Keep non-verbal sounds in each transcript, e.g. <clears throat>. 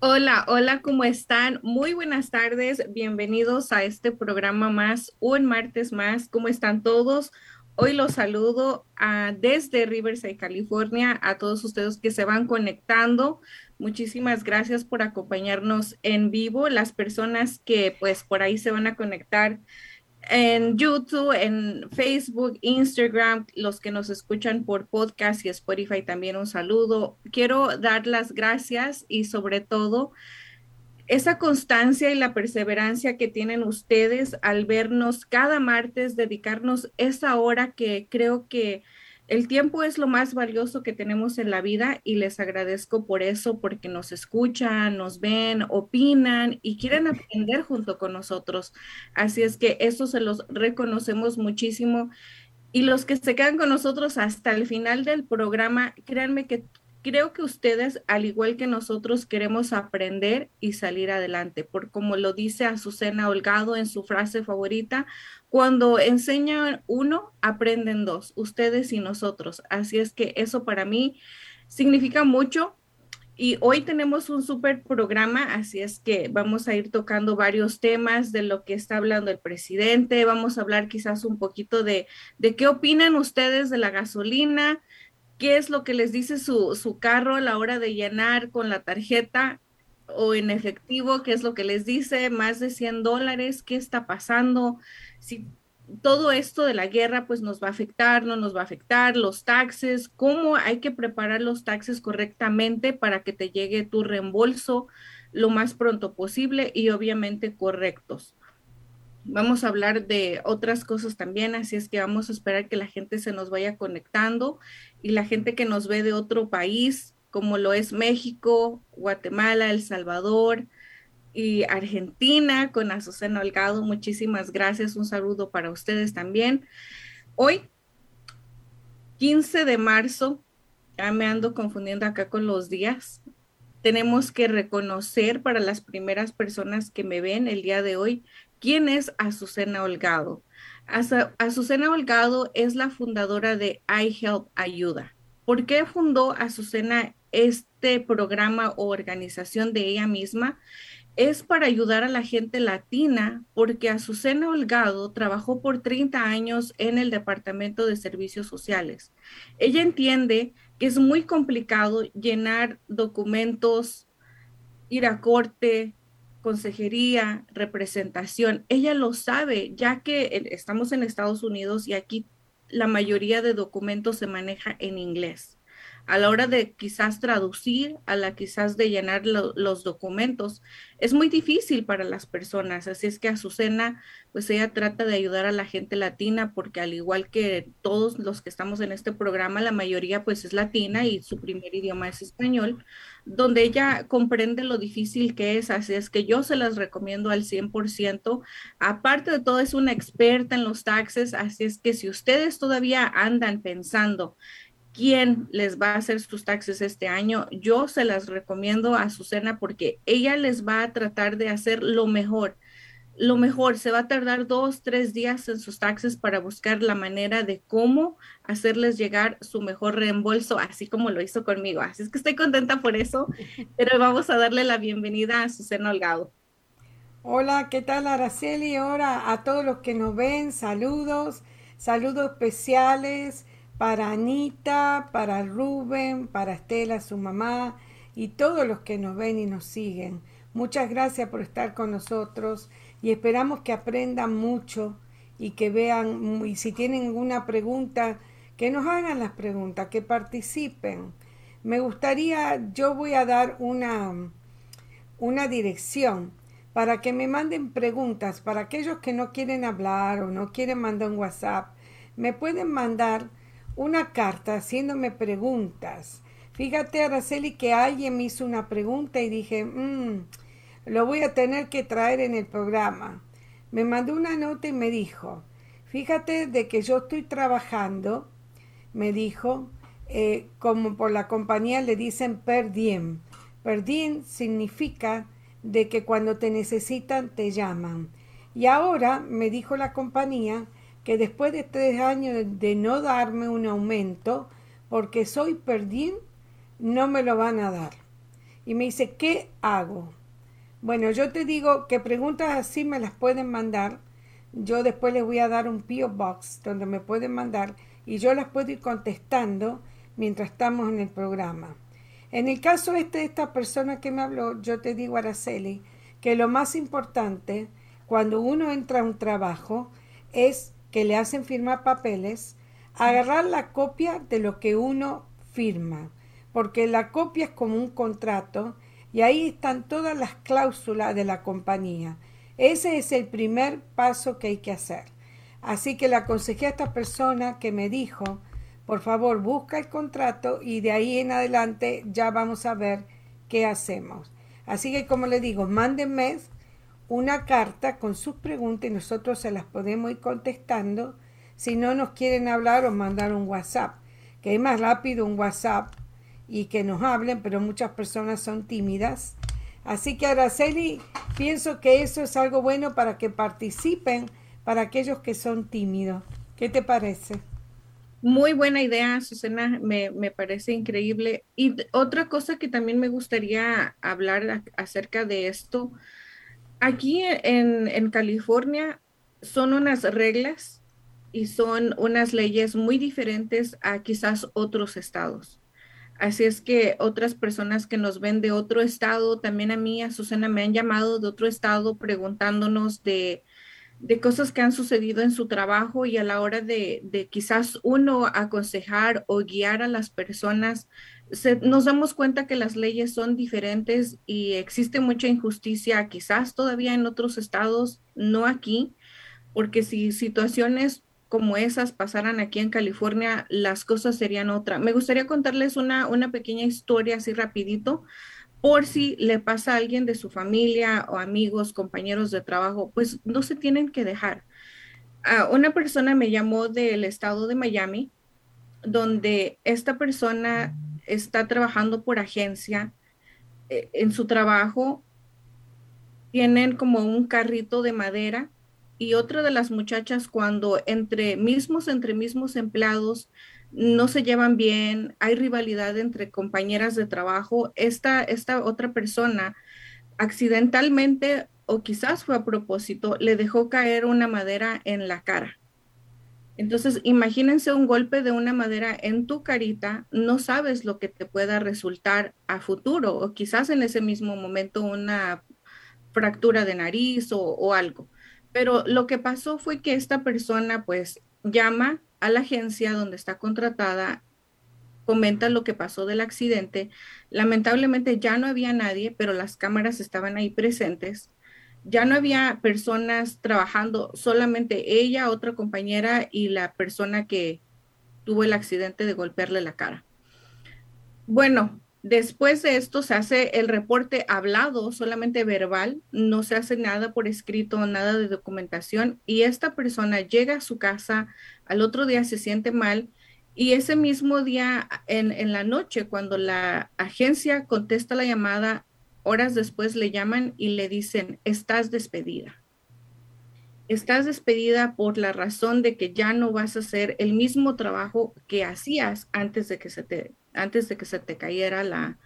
Hola, hola, ¿cómo están? Muy buenas tardes, bienvenidos a este programa más, un martes más, ¿cómo están todos? Hoy los saludo a, desde Riverside, California, a todos ustedes que se van conectando. Muchísimas gracias por acompañarnos en vivo, las personas que pues por ahí se van a conectar en YouTube, en Facebook, Instagram, los que nos escuchan por podcast y Spotify también un saludo. Quiero dar las gracias y sobre todo esa constancia y la perseverancia que tienen ustedes al vernos cada martes, dedicarnos esa hora que creo que el tiempo es lo más valioso que tenemos en la vida y les agradezco por eso, porque nos escuchan, nos ven, opinan y quieren aprender junto con nosotros. Así es que eso se los reconocemos muchísimo. Y los que se quedan con nosotros hasta el final del programa, créanme que creo que ustedes, al igual que nosotros, queremos aprender y salir adelante, por como lo dice Azucena Holgado en su frase favorita, cuando enseñan uno, aprenden dos, ustedes y nosotros. Así es que eso para mí significa mucho. Y hoy tenemos un súper programa, así es que vamos a ir tocando varios temas de lo que está hablando el presidente. Vamos a hablar quizás un poquito de, de qué opinan ustedes de la gasolina, qué es lo que les dice su, su carro a la hora de llenar con la tarjeta o en efectivo, qué es lo que les dice, más de 100 dólares, qué está pasando, si todo esto de la guerra pues nos va a afectar, no nos va a afectar, los taxes, cómo hay que preparar los taxes correctamente para que te llegue tu reembolso lo más pronto posible y obviamente correctos. Vamos a hablar de otras cosas también, así es que vamos a esperar que la gente se nos vaya conectando y la gente que nos ve de otro país, como lo es México, Guatemala, El Salvador y Argentina, con Azucena Holgado. Muchísimas gracias. Un saludo para ustedes también. Hoy, 15 de marzo, ya me ando confundiendo acá con los días. Tenemos que reconocer para las primeras personas que me ven el día de hoy quién es Azucena Holgado. Azucena Holgado es la fundadora de iHelp Ayuda. ¿Por qué fundó Azucena este programa o organización de ella misma? Es para ayudar a la gente latina porque Azucena Holgado trabajó por 30 años en el Departamento de Servicios Sociales. Ella entiende que es muy complicado llenar documentos, ir a corte, consejería, representación. Ella lo sabe, ya que estamos en Estados Unidos y aquí la mayoría de documentos se maneja en inglés a la hora de quizás traducir, a la quizás de llenar los documentos, es muy difícil para las personas. Así es que Azucena, pues ella trata de ayudar a la gente latina porque al igual que todos los que estamos en este programa, la mayoría pues es latina y su primer idioma es español, donde ella comprende lo difícil que es. Así es que yo se las recomiendo al 100%. Aparte de todo, es una experta en los taxes. Así es que si ustedes todavía andan pensando quién les va a hacer sus taxes este año, yo se las recomiendo a Susana porque ella les va a tratar de hacer lo mejor. Lo mejor, se va a tardar dos, tres días en sus taxes para buscar la manera de cómo hacerles llegar su mejor reembolso, así como lo hizo conmigo. Así es que estoy contenta por eso, pero vamos a darle la bienvenida a Susana Holgado. Hola, ¿qué tal Araceli? Ahora a todos los que nos ven, saludos, saludos especiales para Anita, para Rubén, para Estela, su mamá, y todos los que nos ven y nos siguen. Muchas gracias por estar con nosotros y esperamos que aprendan mucho y que vean, y si tienen alguna pregunta, que nos hagan las preguntas, que participen. Me gustaría, yo voy a dar una, una dirección para que me manden preguntas, para aquellos que no quieren hablar o no quieren mandar un WhatsApp, me pueden mandar una carta haciéndome preguntas. Fíjate, Araceli, que alguien me hizo una pregunta y dije, mmm, lo voy a tener que traer en el programa. Me mandó una nota y me dijo, fíjate de que yo estoy trabajando, me dijo, eh, como por la compañía le dicen per diem. Per diem significa de que cuando te necesitan te llaman. Y ahora me dijo la compañía que después de tres años de no darme un aumento, porque soy perdín, no me lo van a dar. y me dice, ¿qué hago? Bueno, yo te digo que preguntas así me las pueden mandar. Yo después les voy a dar un PO Box donde me pueden mandar y yo las puedo ir contestando mientras estamos en el programa. En el caso este de esta persona que me habló, yo te digo, Araceli, que lo más importante cuando uno entra a un trabajo es que le hacen firmar papeles, agarrar la copia de lo que uno firma, porque la copia es como un contrato y ahí están todas las cláusulas de la compañía. Ese es el primer paso que hay que hacer. Así que le aconsejé a esta persona que me dijo, por favor, busca el contrato y de ahí en adelante ya vamos a ver qué hacemos. Así que como le digo, mándenme una carta con sus preguntas y nosotros se las podemos ir contestando. Si no nos quieren hablar o mandar un WhatsApp, que es más rápido un WhatsApp y que nos hablen, pero muchas personas son tímidas. Así que Araceli, pienso que eso es algo bueno para que participen para aquellos que son tímidos. ¿Qué te parece? Muy buena idea, Susana, me, parece increíble. Y otra cosa que también me gustaría hablar acerca de esto, aquí en, en California son unas reglas y son unas leyes muy diferentes a quizás otros estados. Así es que otras personas que nos ven de otro estado, también a mí, a Susana, me han llamado de otro estado preguntándonos de, cosas que han sucedido en su trabajo y a la hora de, quizás uno aconsejar o guiar a las personas, nos damos cuenta que las leyes son diferentes y existe mucha injusticia, quizás todavía en otros estados, no aquí, porque si situaciones como esas pasaran aquí en California, las cosas serían otra. Me gustaría contarles una, una pequeña historia así rapidito, por si le pasa a alguien de su familia o amigos, compañeros de trabajo, pues no se tienen que dejar. Uh, una persona me llamó del estado de Miami, donde esta persona está trabajando por agencia. Eh, en su trabajo tienen como un carrito de madera y otra de las muchachas cuando entre mismos, entre mismos empleados no se llevan bien, hay rivalidad entre compañeras de trabajo, esta, esta otra persona accidentalmente o quizás fue a propósito, le dejó caer una madera en la cara. Entonces, imagínense un golpe de una madera en tu carita, no sabes lo que te pueda resultar a futuro o quizás en ese mismo momento una fractura de nariz o, algo. Pero lo que pasó fue que esta persona pues llama a la agencia donde está contratada, comenta lo que pasó del accidente. Lamentablemente ya no había nadie, pero las cámaras estaban ahí presentes. Ya no había personas trabajando, solamente ella, otra compañera y la persona que tuvo el accidente de golpearle la cara. Bueno, Después de esto se hace el reporte hablado, solamente verbal, no se hace nada por escrito, nada de documentación y esta persona llega a su casa, al otro día se siente mal y ese mismo día en, la noche, cuando la agencia contesta la llamada, horas después le llaman y le dicen, estás despedida. Estás despedida por la razón de que ya no vas a hacer el mismo trabajo que hacías antes de que se te antes de que se te cayera la,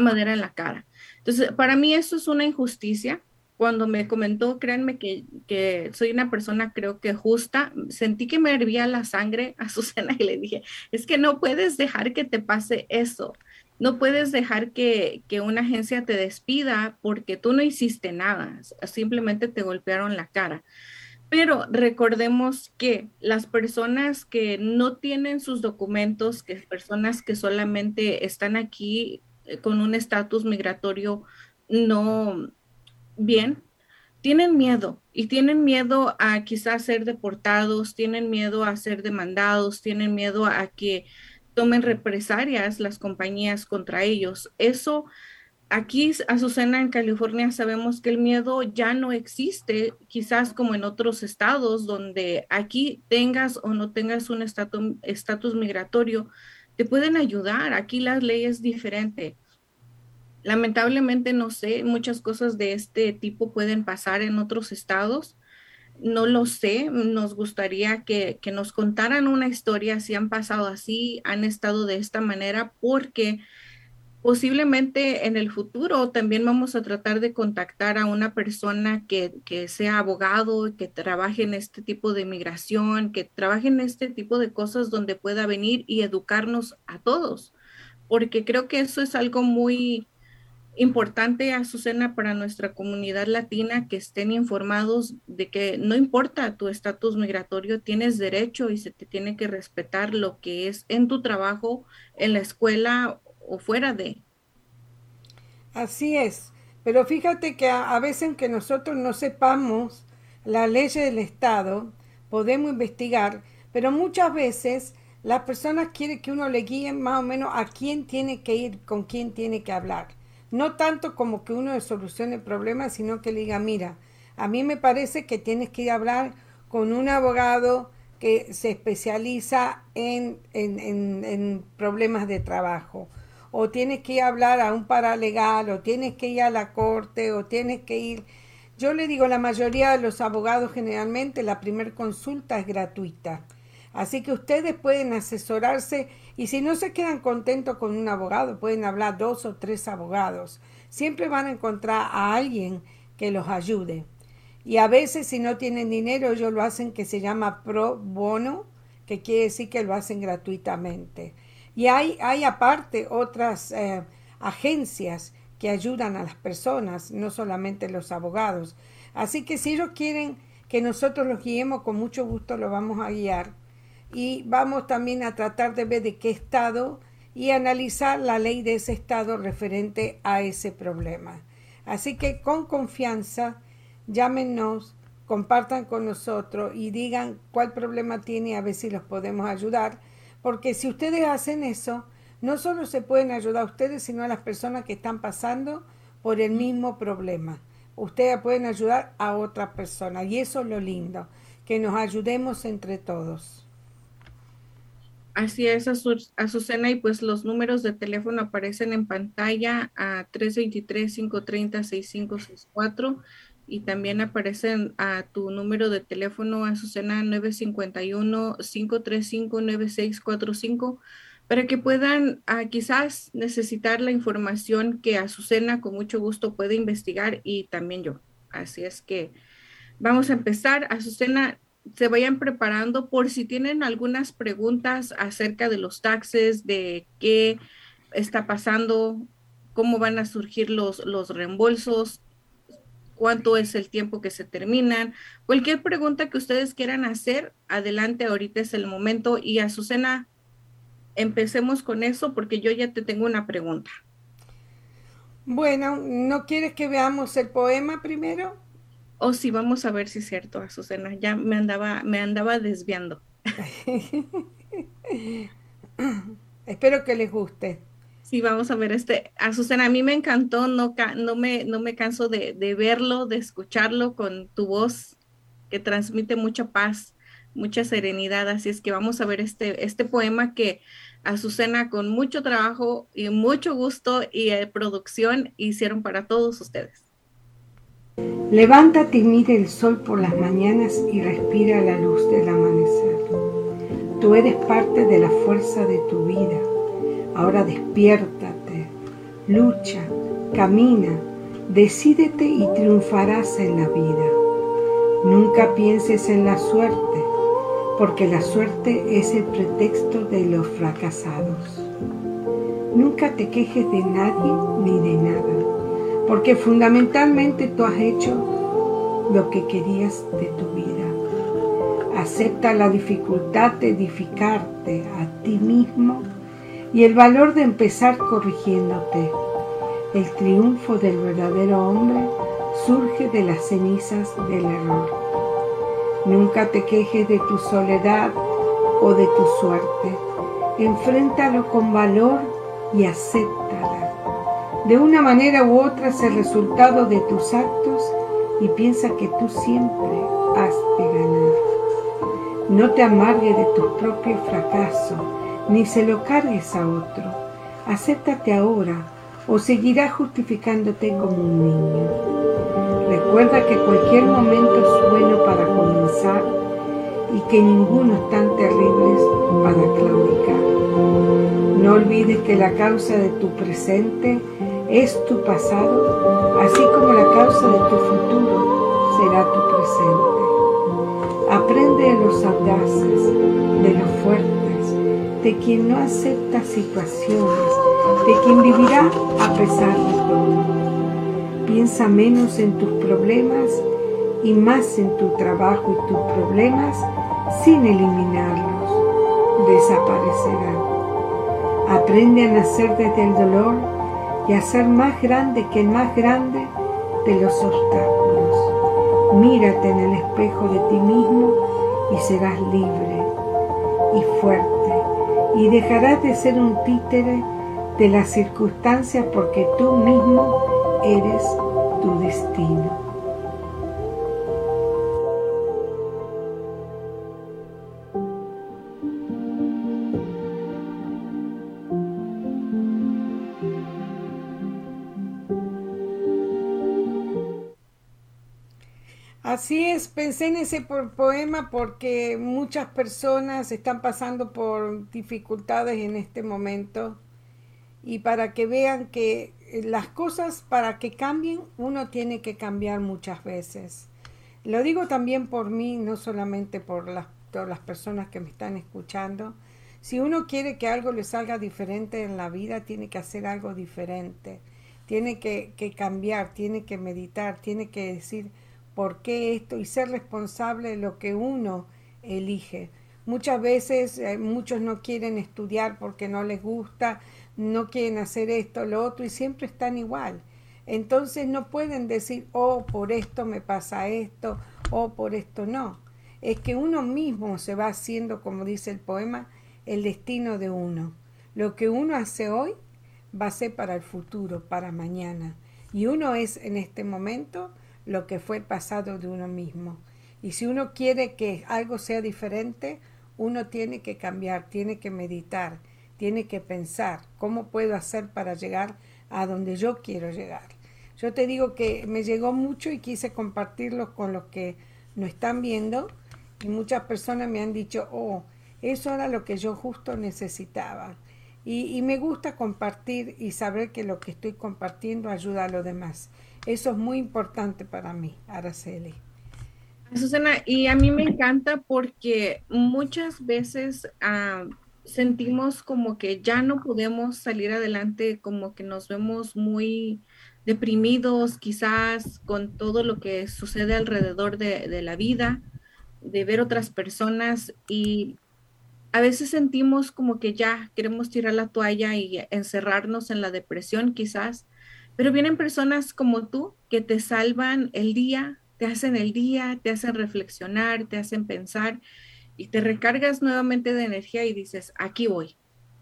madera en la cara. Entonces, para mí eso es una injusticia. Cuando me comentó, créanme que, que, soy una persona creo que justa, sentí que me hervía la sangre a <laughs> Susana y le dije, es que no puedes dejar que te pase eso. No puedes dejar que, que una agencia te despida porque tú no hiciste nada, simplemente te golpearon la cara. Pero recordemos que las personas que no tienen sus documentos, que personas que solamente están aquí eh, con un estatus migratorio no bien, tienen miedo y tienen miedo a quizás ser deportados, tienen miedo a ser demandados, tienen miedo a que tomen represalias las compañías contra ellos. Eso Aquí, Azucena, en California, sabemos que el miedo ya no existe, quizás como en otros estados, donde aquí tengas o no tengas un estatus migratorio, te pueden ayudar. Aquí la ley es diferente. Lamentablemente, no sé, muchas cosas de este tipo pueden pasar en otros estados. No lo sé, nos gustaría que, que nos contaran una historia si han pasado así, han estado de esta manera, porque posiblemente en el futuro también vamos a tratar de contactar a una persona que, que, sea abogado, que trabaje en este tipo de migración, que trabaje en este tipo de cosas donde pueda venir y educarnos a todos, porque creo que eso es algo muy importante, Azucena, para nuestra comunidad latina, que estén informados de que no importa tu estatus migratorio, tienes derecho y se te tiene que respetar lo que es en tu trabajo, en la escuela o fuera de. Así es, pero fíjate que a, veces que nosotros no sepamos la ley del Estado, podemos investigar, pero muchas veces las personas quieren que uno le guíe más o menos a quién tiene que ir, con quién tiene que hablar. No tanto como que uno solucione el problema, sino que le diga, mira, a mí me parece que tienes que ir a hablar con un abogado que se especializa en, en, en, problemas de trabajo o tienes que ir a hablar a un paralegal, o tienes que ir a la corte, o tienes que ir... Yo le digo, la mayoría de los abogados generalmente la primera consulta es gratuita. Así que ustedes pueden asesorarse y si no se quedan contentos con un abogado, pueden hablar dos o tres abogados. Siempre van a encontrar a alguien que los ayude. Y a veces si no tienen dinero, ellos lo hacen que se llama pro bono, que quiere decir que lo hacen gratuitamente. Y hay, hay aparte otras eh, agencias que ayudan a las personas, no solamente los abogados. Así que si ellos quieren que nosotros los guiemos, con mucho gusto lo vamos a guiar. Y vamos también a tratar de ver de qué estado y analizar la ley de ese estado referente a ese problema. Así que con confianza, llámenos, compartan con nosotros y digan cuál problema tiene a ver si los podemos ayudar porque si ustedes hacen eso, no solo se pueden ayudar a ustedes, sino a las personas que están pasando por el mismo problema. Ustedes pueden ayudar a otras personas y eso es lo lindo, que nos ayudemos entre todos. Así es, Azucena, y pues los números de teléfono aparecen en pantalla a 323-530-6564 y también aparecen a tu número de teléfono Azucena 951-535-9645 para que puedan ah, quizás necesitar la información que Azucena con mucho gusto puede investigar y también yo. Así es que vamos a empezar. Azucena, se vayan preparando por si tienen algunas preguntas acerca de los taxes, de qué está pasando, cómo van a surgir los, los reembolsos, cuánto es el tiempo que se terminan. Cualquier pregunta que ustedes quieran hacer, adelante, ahorita es el momento. Y Azucena, empecemos con eso porque yo ya te tengo una pregunta. Bueno, ¿no quieres que veamos el poema primero? Oh, sí, vamos a ver si es cierto, Azucena. Ya me andaba, me andaba desviando. <laughs> Espero que les guste. Sí, vamos a ver este. Azucena, a mí me encantó, no, no, me, no me canso de, verlo, de escucharlo con tu voz que transmite mucha paz, mucha serenidad. Así es que vamos a ver este, este poema que Azucena con mucho trabajo y mucho gusto y eh, producción hicieron para todos ustedes. Levántate y mire el sol por las mañanas y respira la luz del amanecer. Tú eres parte de la fuerza de tu vida Ahora despiértate, lucha, camina, decídete y triunfarás en la vida. Nunca pienses en la suerte, porque la suerte es el pretexto de los fracasados. Nunca te quejes de nadie ni de nada, porque fundamentalmente tú has hecho lo que querías de tu vida. Acepta la dificultad de edificarte a ti mismo y el valor de empezar corrigiéndote. El triunfo del verdadero hombre surge de las cenizas del error. Nunca te quejes de tu soledad o de tu suerte. Enfréntalo con valor y acéptala. De una manera u otra es el resultado de tus actos y piensa que tú siempre has de ganar. No te amargues de tu propio fracaso ni se lo cargues a otro. Acéptate ahora o seguirás justificándote como un niño. Recuerda que cualquier momento es bueno para comenzar y que ninguno es tan terrible para claudicar. No olvides que la causa de tu presente es tu pasado, así como la causa de tu futuro será tu presente. Aprende de los audaces, de los fuertes, de quien no acepta situaciones, de quien vivirá a pesar de todo. Piensa menos en tus problemas y más en tu trabajo y tus problemas sin eliminarlos. Desaparecerán. Aprende a nacer desde el dolor y a ser más grande que el más grande de los obstáculos. Mírate en el espejo de ti mismo y serás libre y fuerte y dejarás de ser un títere de las circunstancias porque tú mismo eres tu destino. Pensé en ese poema porque muchas personas están pasando por dificultades en este momento y para que vean que eh, las cosas para que cambien uno tiene que cambiar muchas veces. Lo digo también por mí, no solamente por las, todas las personas que me están escuchando. Si uno quiere que algo le salga diferente en la vida, tiene que hacer algo diferente. Tiene que cambiar, tiene que meditar, tiene que decir, por qué esto y ser responsable de lo que uno elige. Muchas veces eh, muchos no quieren estudiar porque no les gusta, no quieren hacer esto, lo otro y siempre están igual. Entonces no pueden decir, oh, por esto me pasa esto, oh, por esto no. Es que uno mismo se va haciendo, como dice el poema, el destino de uno. Lo que uno hace hoy va a ser para el futuro, para mañana. Y uno es en este momento lo que fue el pasado de uno mismo. Y si uno quiere que algo sea diferente, uno tiene que cambiar, tiene que meditar, tiene que pensar cómo puedo hacer para llegar a donde yo quiero llegar. Yo te digo que me llegó mucho y quise compartirlo con los que nos están viendo y muchas personas me han dicho, oh, eso era lo que yo justo necesitaba. Y, y me gusta compartir y saber que lo que estoy compartiendo ayuda a los demás. Eso es muy importante para mí, Araceli. Susana, y a mí me encanta porque muchas veces ah, sentimos como que ya no podemos salir adelante, como que nos vemos muy deprimidos quizás con todo lo que sucede alrededor de, de la vida, de ver otras personas y a veces sentimos como que ya queremos tirar la toalla y encerrarnos en la depresión quizás pero vienen personas como tú que te salvan el día, te hacen el día, te hacen reflexionar, te hacen pensar y te recargas nuevamente de energía y dices, aquí voy,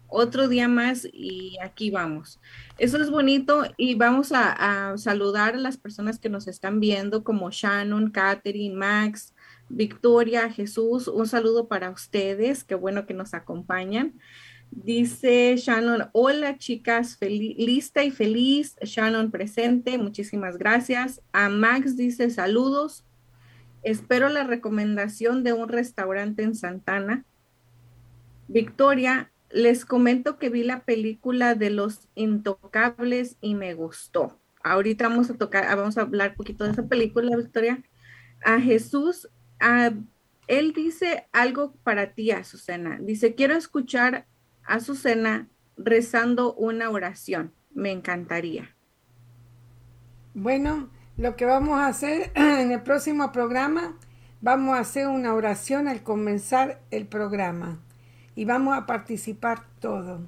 otro día más y aquí vamos. Eso es bonito y vamos a, saludar a las personas que nos están viendo como Shannon, Katherine, Max, Victoria, Jesús. Un saludo para ustedes, qué bueno que nos acompañan. Dice Shannon, hola chicas, lista y feliz. Shannon presente, muchísimas gracias. A Max dice saludos. Espero la recomendación de un restaurante en Santana. Victoria, les comento que vi la película de los intocables y me gustó. Ahorita vamos a tocar, vamos a hablar un poquito de esa película, Victoria. A Jesús, él dice algo para ti, Azucena. Dice, quiero escuchar Azucena rezando una oración. Me encantaría. Bueno, lo que vamos a hacer <clears throat> en el próximo programa, vamos a hacer una oración al comenzar el programa y vamos a participar todo.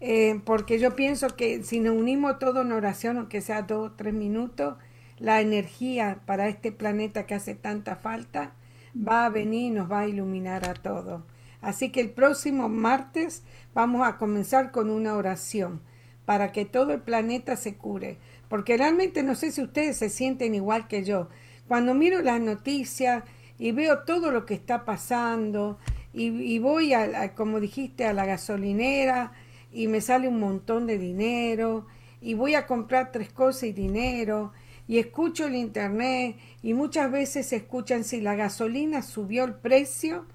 Eh, porque yo pienso que si nos unimos todos en oración, aunque sea dos o tres minutos, la energía para este planeta que hace tanta falta va a venir y nos va a iluminar a todos. Así que el próximo martes vamos a comenzar con una oración para que todo el planeta se cure. Porque realmente no sé si ustedes se sienten igual que yo. Cuando miro las noticias y veo todo lo que está pasando y, voy, a, como dijiste, a la gasolinera y me sale un montón de dinero y voy a comprar tres cosas y dinero y escucho el internet y muchas veces escuchan si la gasolina subió el precio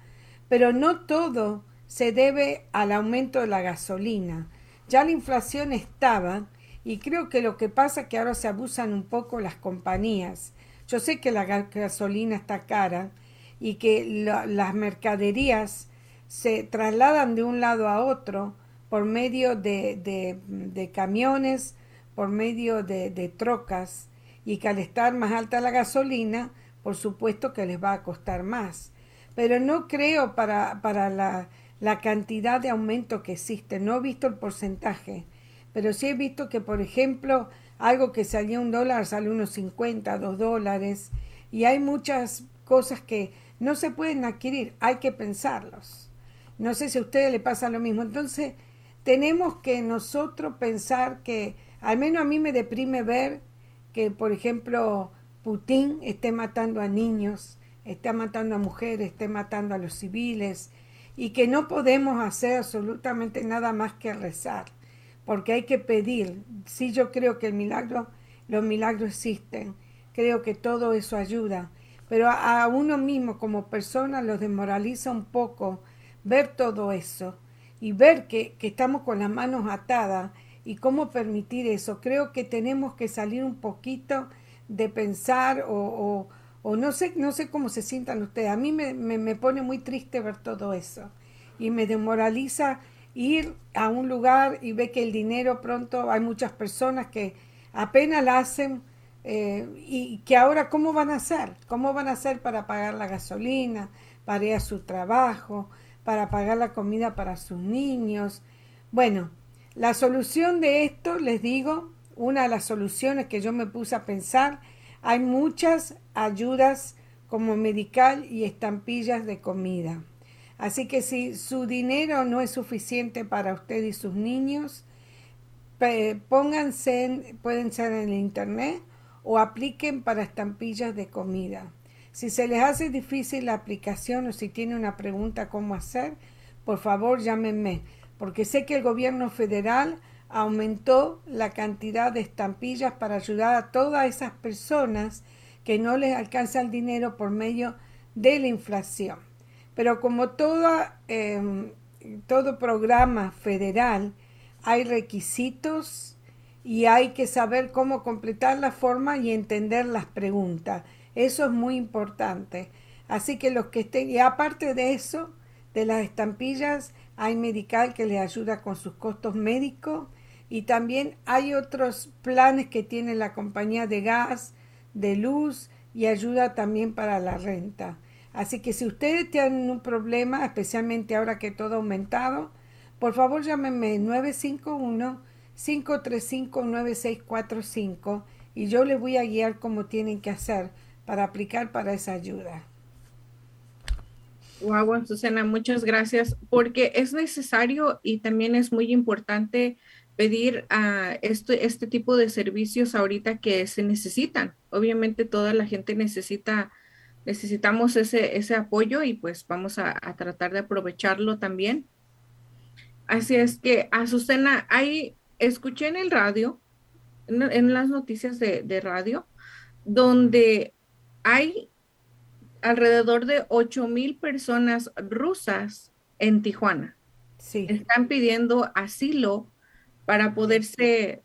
pero no todo se debe al aumento de la gasolina. Ya la inflación estaba y creo que lo que pasa es que ahora se abusan un poco las compañías. Yo sé que la gasolina está cara y que las mercaderías se trasladan de un lado a otro por medio de, de, camiones, por medio de, de trocas y que al estar más alta la gasolina, por supuesto que les va a costar más. Pero no creo para, para la, la cantidad de aumento que existe. No he visto el porcentaje, pero sí he visto que, por ejemplo, algo que salía un dólar sale unos 50, dos dólares, y hay muchas cosas que no se pueden adquirir, hay que pensarlos. No sé si a ustedes le pasa lo mismo. Entonces, tenemos que nosotros pensar que, al menos a mí me deprime ver que, por ejemplo, Putin esté matando a niños, esté matando a mujeres, esté matando a los civiles, y que no podemos hacer absolutamente nada más que rezar, porque hay que pedir. Sí, yo creo que los milagros existen, creo que todo eso ayuda, pero a, uno mismo como persona lo desmoraliza un poco ver todo eso y ver que, que estamos con las manos atadas y cómo permitir eso. Creo que tenemos que salir un poquito de pensar o no sé, no sé cómo se sientan ustedes. A mí me, me, pone muy triste ver todo eso y me demoraliza ir a un lugar y ver que el dinero pronto hay muchas personas que apenas la hacen eh, y que ahora cómo van a hacer, cómo van a hacer para pagar la gasolina, para ir a su trabajo, para pagar la comida para sus niños. Bueno, la solución de esto, les digo, una de las soluciones que yo me puse a pensar hay muchas ayudas como medical y estampillas de comida. Así que si su dinero no es suficiente para usted y sus niños, pónganse, en, pueden ser en el internet o apliquen para estampillas de comida. Si se les hace difícil la aplicación o si tiene una pregunta cómo hacer, por favor llámenme, porque sé que el gobierno federal aumentó la cantidad de estampillas para ayudar a todas esas personas que no les alcanza el dinero por medio de la inflación. Pero como em, todo programa federal, hay requisitos y hay que saber cómo completar la forma y entender las preguntas. Eso es muy importante. Así que los que estén, y aparte de eso, de las estampillas, hay medical que les ayuda con sus costos médicos y también hay otros planes que tiene la compañía de gas, de luz y ayuda también para la renta. Así que si ustedes tienen un problema, especialmente ahora que todo ha aumentado, por favor llámenme 951-535-9645 y yo les voy a guiar cómo tienen que hacer para aplicar para esa ayuda. Wow, Susana, muchas gracias, porque es necesario y también es muy importante pedir a este, este tipo de servicios ahorita que se necesitan. Obviamente toda la gente necesita, necesitamos ese, ese apoyo y pues vamos a, tratar de aprovecharlo también. Así es que, Azucena, ahí escuché en el radio, en, las noticias de, de, radio, donde hay alrededor de 8 mil personas rusas en Tijuana. Sí. Están pidiendo asilo para poderse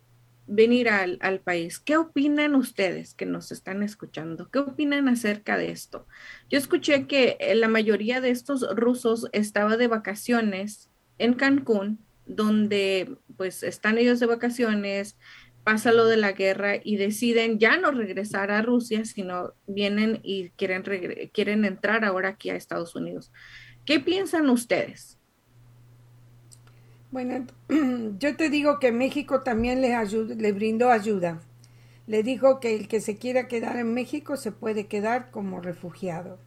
venir al, país. ¿Qué opinan ustedes que nos están escuchando? ¿Qué opinan acerca de esto? Yo escuché que eh, la mayoría de estos rusos estaba de vacaciones en Cancún, donde pues están ellos de vacaciones, pasa lo de la guerra y deciden ya no regresar a Rusia, sino vienen y quieren, quieren entrar ahora aquí a Estados Unidos. ¿Qué piensan ustedes? Bueno, <clears throat> yo te digo que México también les, le brindó ayuda. Le dijo que el que se quiera quedar en México se puede quedar como refugiado.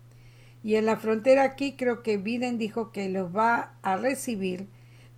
Y en la frontera aquí creo que Biden dijo que los va a recibir,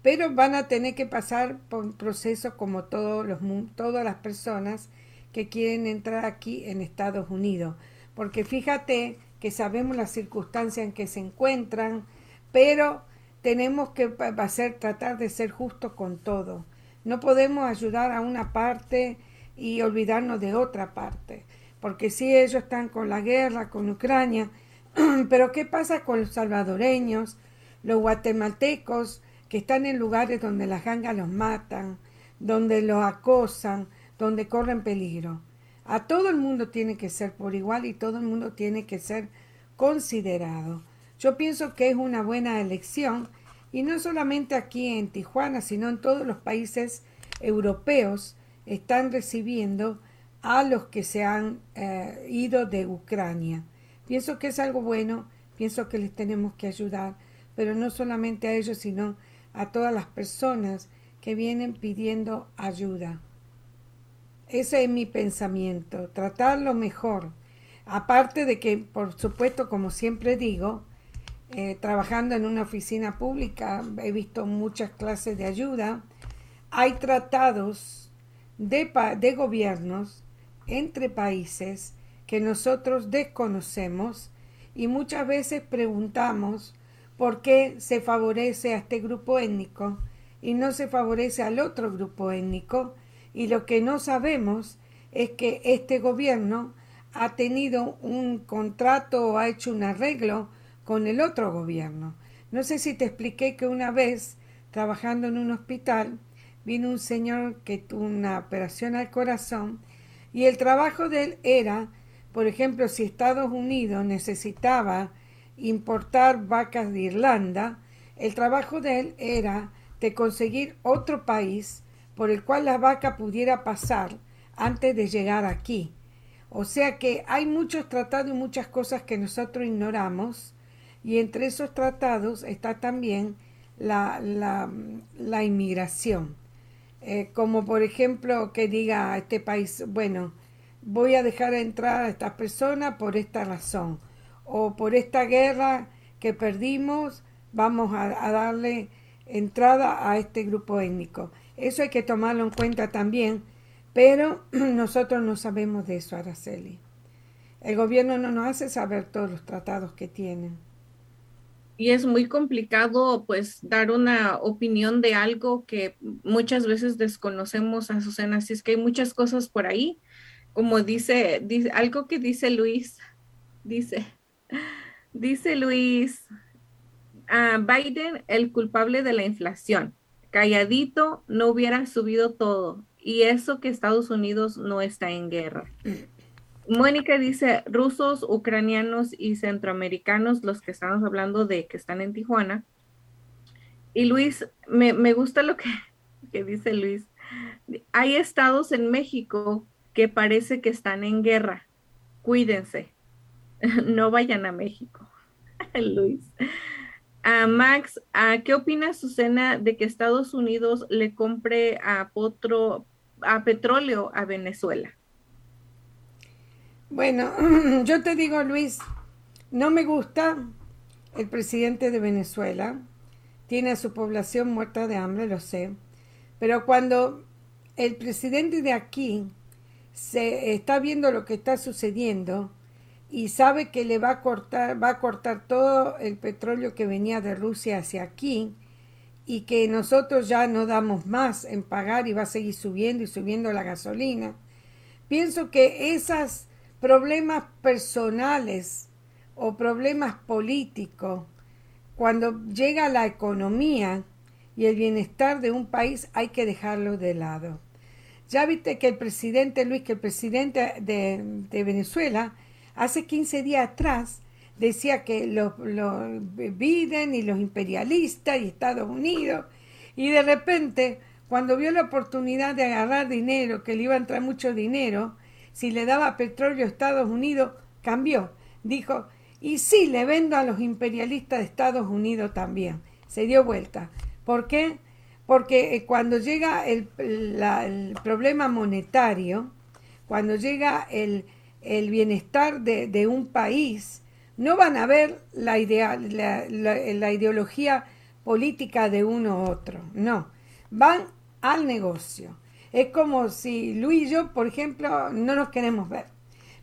pero van a tener que pasar por un proceso como todos los, todas las personas que quieren entrar aquí en Estados Unidos. Porque fíjate que sabemos las circunstancias en que se encuentran, pero tenemos que hacer, tratar de ser justos con todo. No podemos ayudar a una parte y olvidarnos de otra parte, porque si ellos están con la guerra, con Ucrania, <clears throat> pero ¿qué pasa con los salvadoreños? los guatemaltecos que están en lugares donde las gangas los matan, donde los acosan, donde corren peligro. A todo el mundo tiene que ser por igual y todo el mundo tiene que ser considerado. Yo pienso que es una buena elección y no solamente aquí en Tijuana, sino en todos los países europeos están recibiendo a los que se han eh, ido de Ucrania. Pienso que es algo bueno, pienso que les tenemos que ayudar, pero no solamente a ellos, sino a todas las personas que vienen pidiendo ayuda. Ese es mi pensamiento, tratarlo mejor. Aparte de que, por supuesto, como siempre digo, eh, trabajando en una oficina pública he visto muchas clases de ayuda. Hay tratados de, de gobiernos entre países que nosotros desconocemos y muchas veces preguntamos por qué se favorece a este grupo étnico y no se favorece al otro grupo étnico y lo que no sabemos es que este gobierno ha tenido un contrato o ha hecho un arreglo con el otro gobierno. No sé si te expliqué que una vez, trabajando en un hospital, vino un señor que tuvo una operación al corazón y el trabajo de él era, por ejemplo, si Estados Unidos necesitaba importar vacas de Irlanda, el trabajo de él era de conseguir otro país por el cual la vaca pudiera pasar antes de llegar aquí. O sea que hay muchos tratados y muchas cosas que nosotros ignoramos y entre esos tratados está también la, la, inmigración. Eh, como por ejemplo que diga a este país, bueno, voy a dejar entrar a estas personas por esta razón o por esta guerra que perdimos, vamos a, a darle entrada a este grupo étnico. Eso hay que tomarlo en cuenta también, pero <clears throat> nosotros no sabemos de eso, Araceli. El gobierno no nos hace saber todos los tratados que tienen y es muy complicado pues dar una opinión de algo que muchas veces desconocemos, Azucena, así es que hay muchas cosas por ahí, como dice, algo que dice Luis, dice, dice Luis, a Biden el culpable de la inflación, calladito no hubiera subido todo, y eso que Estados Unidos no está en guerra. Mónica dice, rusos, ucranianos y centroamericanos, los que estamos hablando de que están en Tijuana. Y Luis, me, gusta lo que, <laughs> que dice Luis. Hay estados en México que parece que están en guerra. Cuídense. <laughs> No vayan a México. <laughs> Luis. a Max, ¿a ¿qué opina Susana de que Estados Unidos le compre a, a petróleo a Venezuela? Bueno, <clears throat> yo te digo, Luis, no me gusta el presidente de Venezuela. Tiene a su población muerta de hambre, lo sé. Pero cuando el presidente de aquí se está viendo lo que está sucediendo y sabe que le va a cortar, va a cortar todo el petróleo que venía de Rusia hacia aquí y que nosotros ya no damos más en pagar y va a seguir subiendo y subiendo la gasolina. Pienso que esas problemas personales o problemas políticos, cuando llega la economía y el bienestar de un país, hay que dejarlo de lado. Ya viste que el presidente Luis, que el presidente de, Venezuela, hace 15 días atrás decía que los, los Biden y los imperialistas y Estados Unidos, y de repente, cuando vio la oportunidad de agarrar dinero, que le iba a entrar mucho dinero, si le daba petróleo a Estados Unidos, cambió. Dijo, y sí, le vendo a los imperialistas de Estados Unidos también. Se dio vuelta. ¿Por qué? Porque eh, cuando llega el, problema monetario, cuando llega el, bienestar de, un país, no van a ver la, la ideología política de uno u otro, no, van al negocio. Es como si Luis y yo, por ejemplo, no nos queremos ver,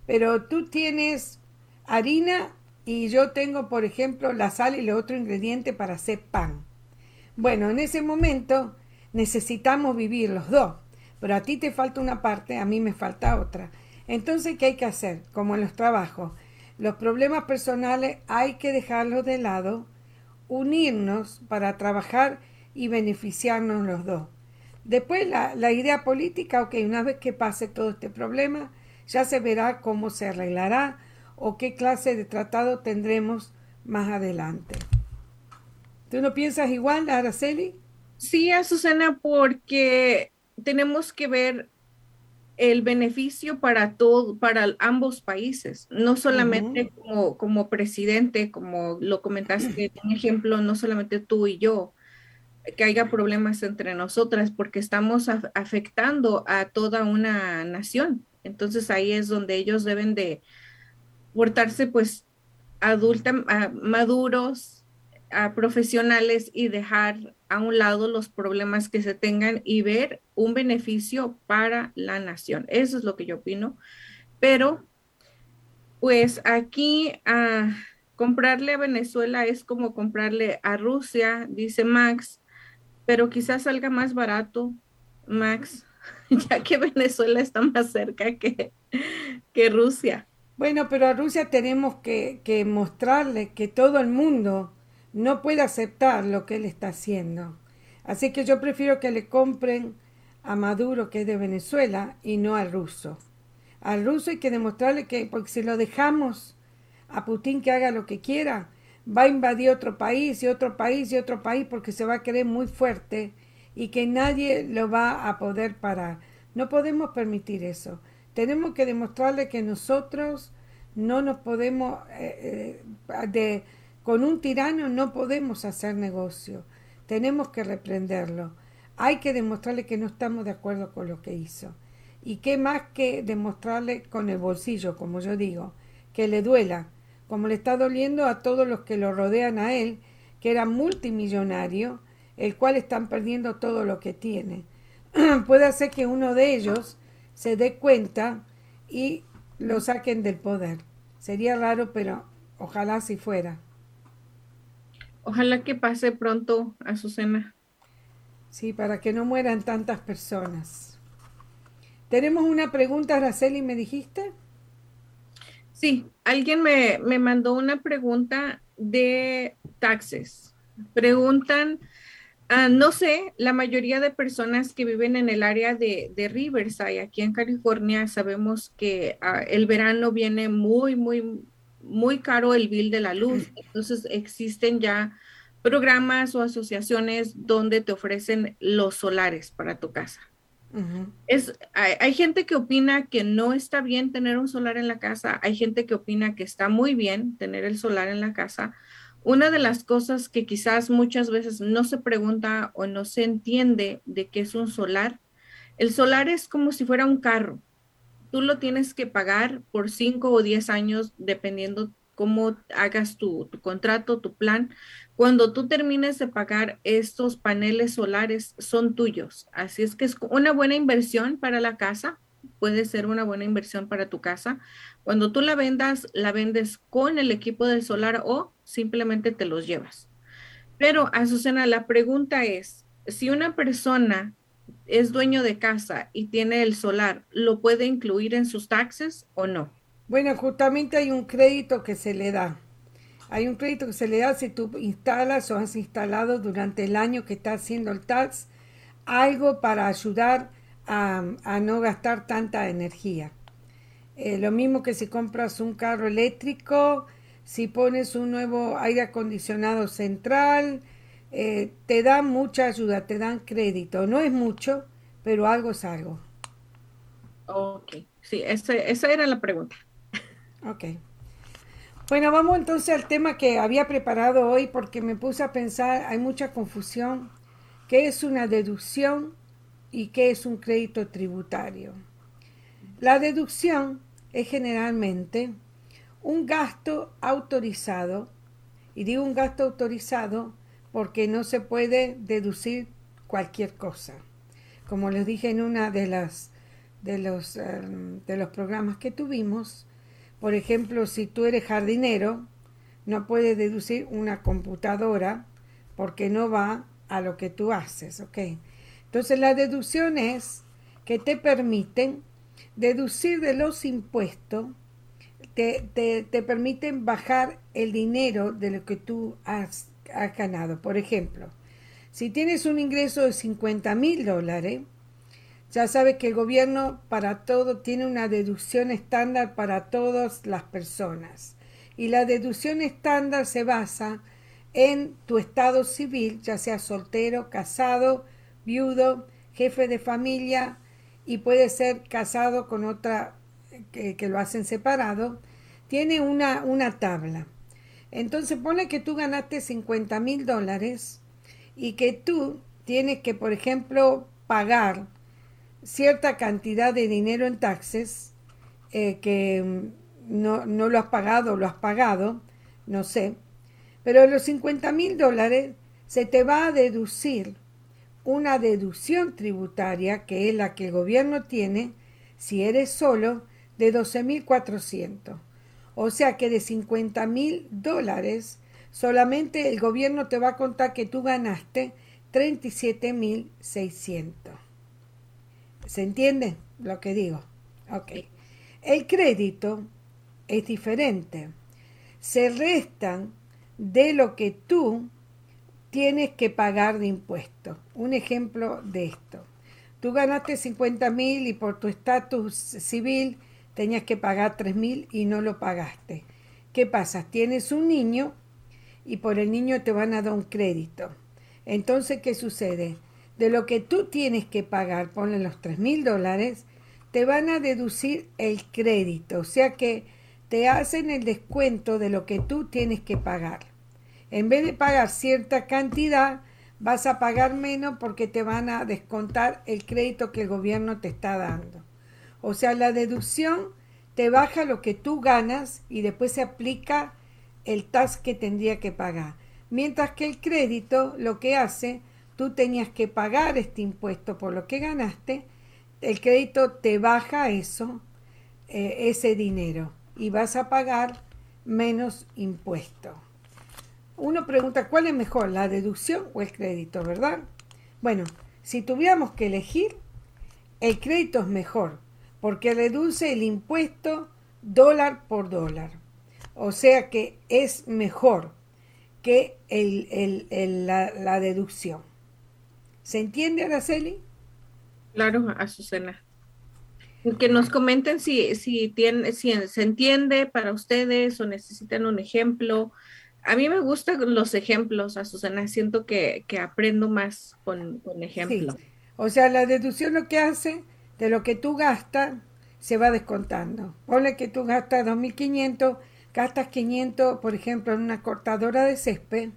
pero tú tienes harina y yo tengo, por ejemplo, la sal y el otro ingrediente para hacer pan. Bueno, en ese momento necesitamos vivir los dos, pero a ti te falta una parte, a mí me falta otra. Entonces, ¿qué hay que hacer? Como en los trabajos, los problemas personales hay que dejarlos de lado, unirnos para trabajar y beneficiarnos los dos. Después la, la idea política, ok, una vez que pase todo este problema, ya se verá cómo se arreglará o qué clase de tratado tendremos más adelante. ¿Tú no piensas igual, Araceli? Sí, Azucena, porque tenemos que ver el beneficio para todo, para ambos países, no solamente como, como presidente, como lo comentaste, un ejemplo, no solamente tú y yo, que haya problemas entre nosotras, porque estamos afectando a toda una nación. Entonces ahí es donde ellos deben de portarse pues adulta, maduros, a profesionales y dejar a un lado los problemas que se tengan y ver un beneficio para la nación. Eso es lo que yo opino. Pero, pues aquí a comprarle a Venezuela es como comprarle a Rusia, dice Max, pero quizás salga más barato, Max, <laughs> ya que Venezuela está más cerca que, que Rusia. Bueno, pero a Rusia tenemos que, que mostrarle que todo el mundo no puede aceptar lo que él está haciendo. Así que yo prefiero que le compren a Maduro, que es de Venezuela, y no al ruso. Al ruso hay que demostrarle que, porque si lo dejamos a Putin que haga lo que quiera, va a invadir otro país y otro país y otro país porque se va a querer muy fuerte y que nadie lo va a poder parar. No podemos permitir eso. Tenemos que demostrarle que nosotros no nos podemos eh, eh, de con un tirano no podemos hacer negocio. Tenemos que reprenderlo. Hay que demostrarle que no estamos de acuerdo con lo que hizo. Y qué más que demostrarle con el bolsillo, como yo digo, que le duela, como le está doliendo a todos los que lo rodean a él, que era multimillonario, el cual están perdiendo todo lo que tiene. <clears throat> Puede ser que uno de ellos se dé cuenta y lo saquen del poder. Sería raro, pero ojalá si fuera. Ojalá que pase pronto, a cena. Sí, para que no mueran tantas personas. Tenemos una pregunta, Araceli, ¿me dijiste? Sí, alguien me, me mandó una pregunta de taxes. Preguntan, ah, no sé, la mayoría de personas que viven en el área de, de Riverside, aquí en California, sabemos que ah, el verano viene muy, muy, muy caro el bill de la luz. Entonces existen ya programas o asociaciones donde te ofrecen los solares para tu casa. Es, hay, gente que opina que no está bien tener un solar en la casa, hay gente que opina que está muy bien tener el solar en la casa. Una de las cosas que quizás muchas veces no se pregunta o no se entiende de qué es un solar, el solar es como si fuera un carro tú lo tienes que pagar por 5 o 10 años, dependiendo cómo hagas tu, contrato, tu plan. Cuando tú termines de pagar estos paneles solares, son tuyos. Así es que es una buena inversión para la casa. Puede ser una buena inversión para tu casa. Cuando tú la vendas, la vendes con el equipo de solar o simplemente te los llevas. Pero, Azucena, la pregunta es, si una persona es dueño de casa y tiene el solar, ¿lo puede incluir en sus taxes o no? Bueno, justamente hay un crédito que se le da. Hay un crédito que se le da si tú instalas o has instalado durante el año que está haciendo el tax algo para ayudar a, no gastar tanta energía. Eh, lo mismo que si compras un carro eléctrico, si pones un nuevo aire acondicionado central, eh, te dan mucha ayuda, te dan crédito. No es mucho, pero algo es algo. Ok, sí, esa era la pregunta. Ok. Bueno, vamos entonces al tema que había preparado hoy porque me puse a pensar, hay mucha confusión, qué es una deducción y qué es un crédito tributario. La deducción es generalmente un gasto autorizado, y digo un gasto autorizado porque no se puede deducir cualquier cosa. Como les dije en una de las de los, em, de los programas que tuvimos, por ejemplo, si tú eres jardinero, no puedes deducir una computadora porque no va a lo que tú haces, ¿ok? Entonces la deducción es que te permiten deducir de los impuestos, te, te, te permiten bajar el dinero de lo que tú has has ganado. Por ejemplo, si tienes un ingreso de 50 mil dólares, ya sabes que el gobierno para todo tiene una deducción estándar para todas las personas. Y la deducción estándar se basa en tu estado civil, ya sea soltero, casado, viudo, jefe de familia y puede ser casado con otra que, lo hacen separado. Tiene una, una tabla. Entonces pone que tú ganaste 50 mil dólares y que tú tienes que, por ejemplo, pagar cierta cantidad de dinero en taxes eh, que mm, no, no, lo has pagado, lo has pagado, no sé, pero los 50 mil dólares se te va a deducir una deducción tributaria que es la que el gobierno tiene si eres solo de 12.400. O sea que de 50 mil dólares solamente el gobierno te va a contar que tú ganaste 37.600. ¿Se entiende lo que digo? Ok. El crédito es diferente. Se restan de lo que tú tienes que pagar de impuestos. Un ejemplo de esto. Tú ganaste 50 mil y por tu estatus civil tenías que pagar 3 mil y no lo pagaste. ¿Qué pasa? Tienes un niño y por el niño te van a dar un crédito. Entonces, ¿qué sucede? De lo que tú tienes que pagar, ponle los 3 mil dólares, te van a deducir el crédito. O sea que te hacen el descuento de lo que tú tienes que pagar. En vez de pagar cierta cantidad, vas a pagar menos porque te van a descontar el crédito que el gobierno te está dando. O sea, la deducción te baja lo que tú ganas y después se aplica el tax que tendría que pagar. Mientras que el crédito lo que hace, tú tenías que pagar este impuesto por lo que ganaste, el crédito te baja eso, eh, ese dinero, y vas a pagar menos impuesto. Uno pregunta, ¿cuál es mejor, la deducción o el crédito, verdad? Bueno, si tuviéramos que elegir, el crédito es mejor, porque reduce el impuesto dólar por dólar. O sea que es mejor que la, deducción. ¿Se entiende, Araceli? Claro, Azucena. Que nos comenten si, si, tiene, si se entiende para ustedes o necesitan un ejemplo. A mí me gustan los ejemplos, Azucena. Siento que, aprendo más con, con ejemplos. O sea, la deducción lo que hace de lo que tú gastas se va descontando. Ponle que tú gastas 2.500 gastas 500, por ejemplo, en una cortadora de césped,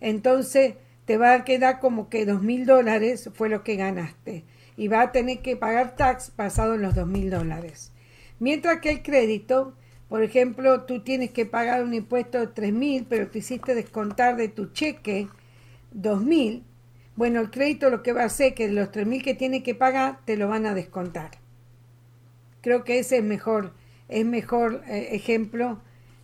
entonces te va a quedar como que dos mil dólares fue lo que ganaste y va a tener que pagar tax basado en los dos mil dólares. Mientras que el crédito, por ejemplo, tú tienes que pagar un impuesto de tres mil, pero te hiciste descontar de tu cheque dos mil, bueno, el crédito lo que va a hacer es que los tres mil que tiene que pagar te lo van a descontar. Creo que ese es mejor, es mejor eh, ejemplo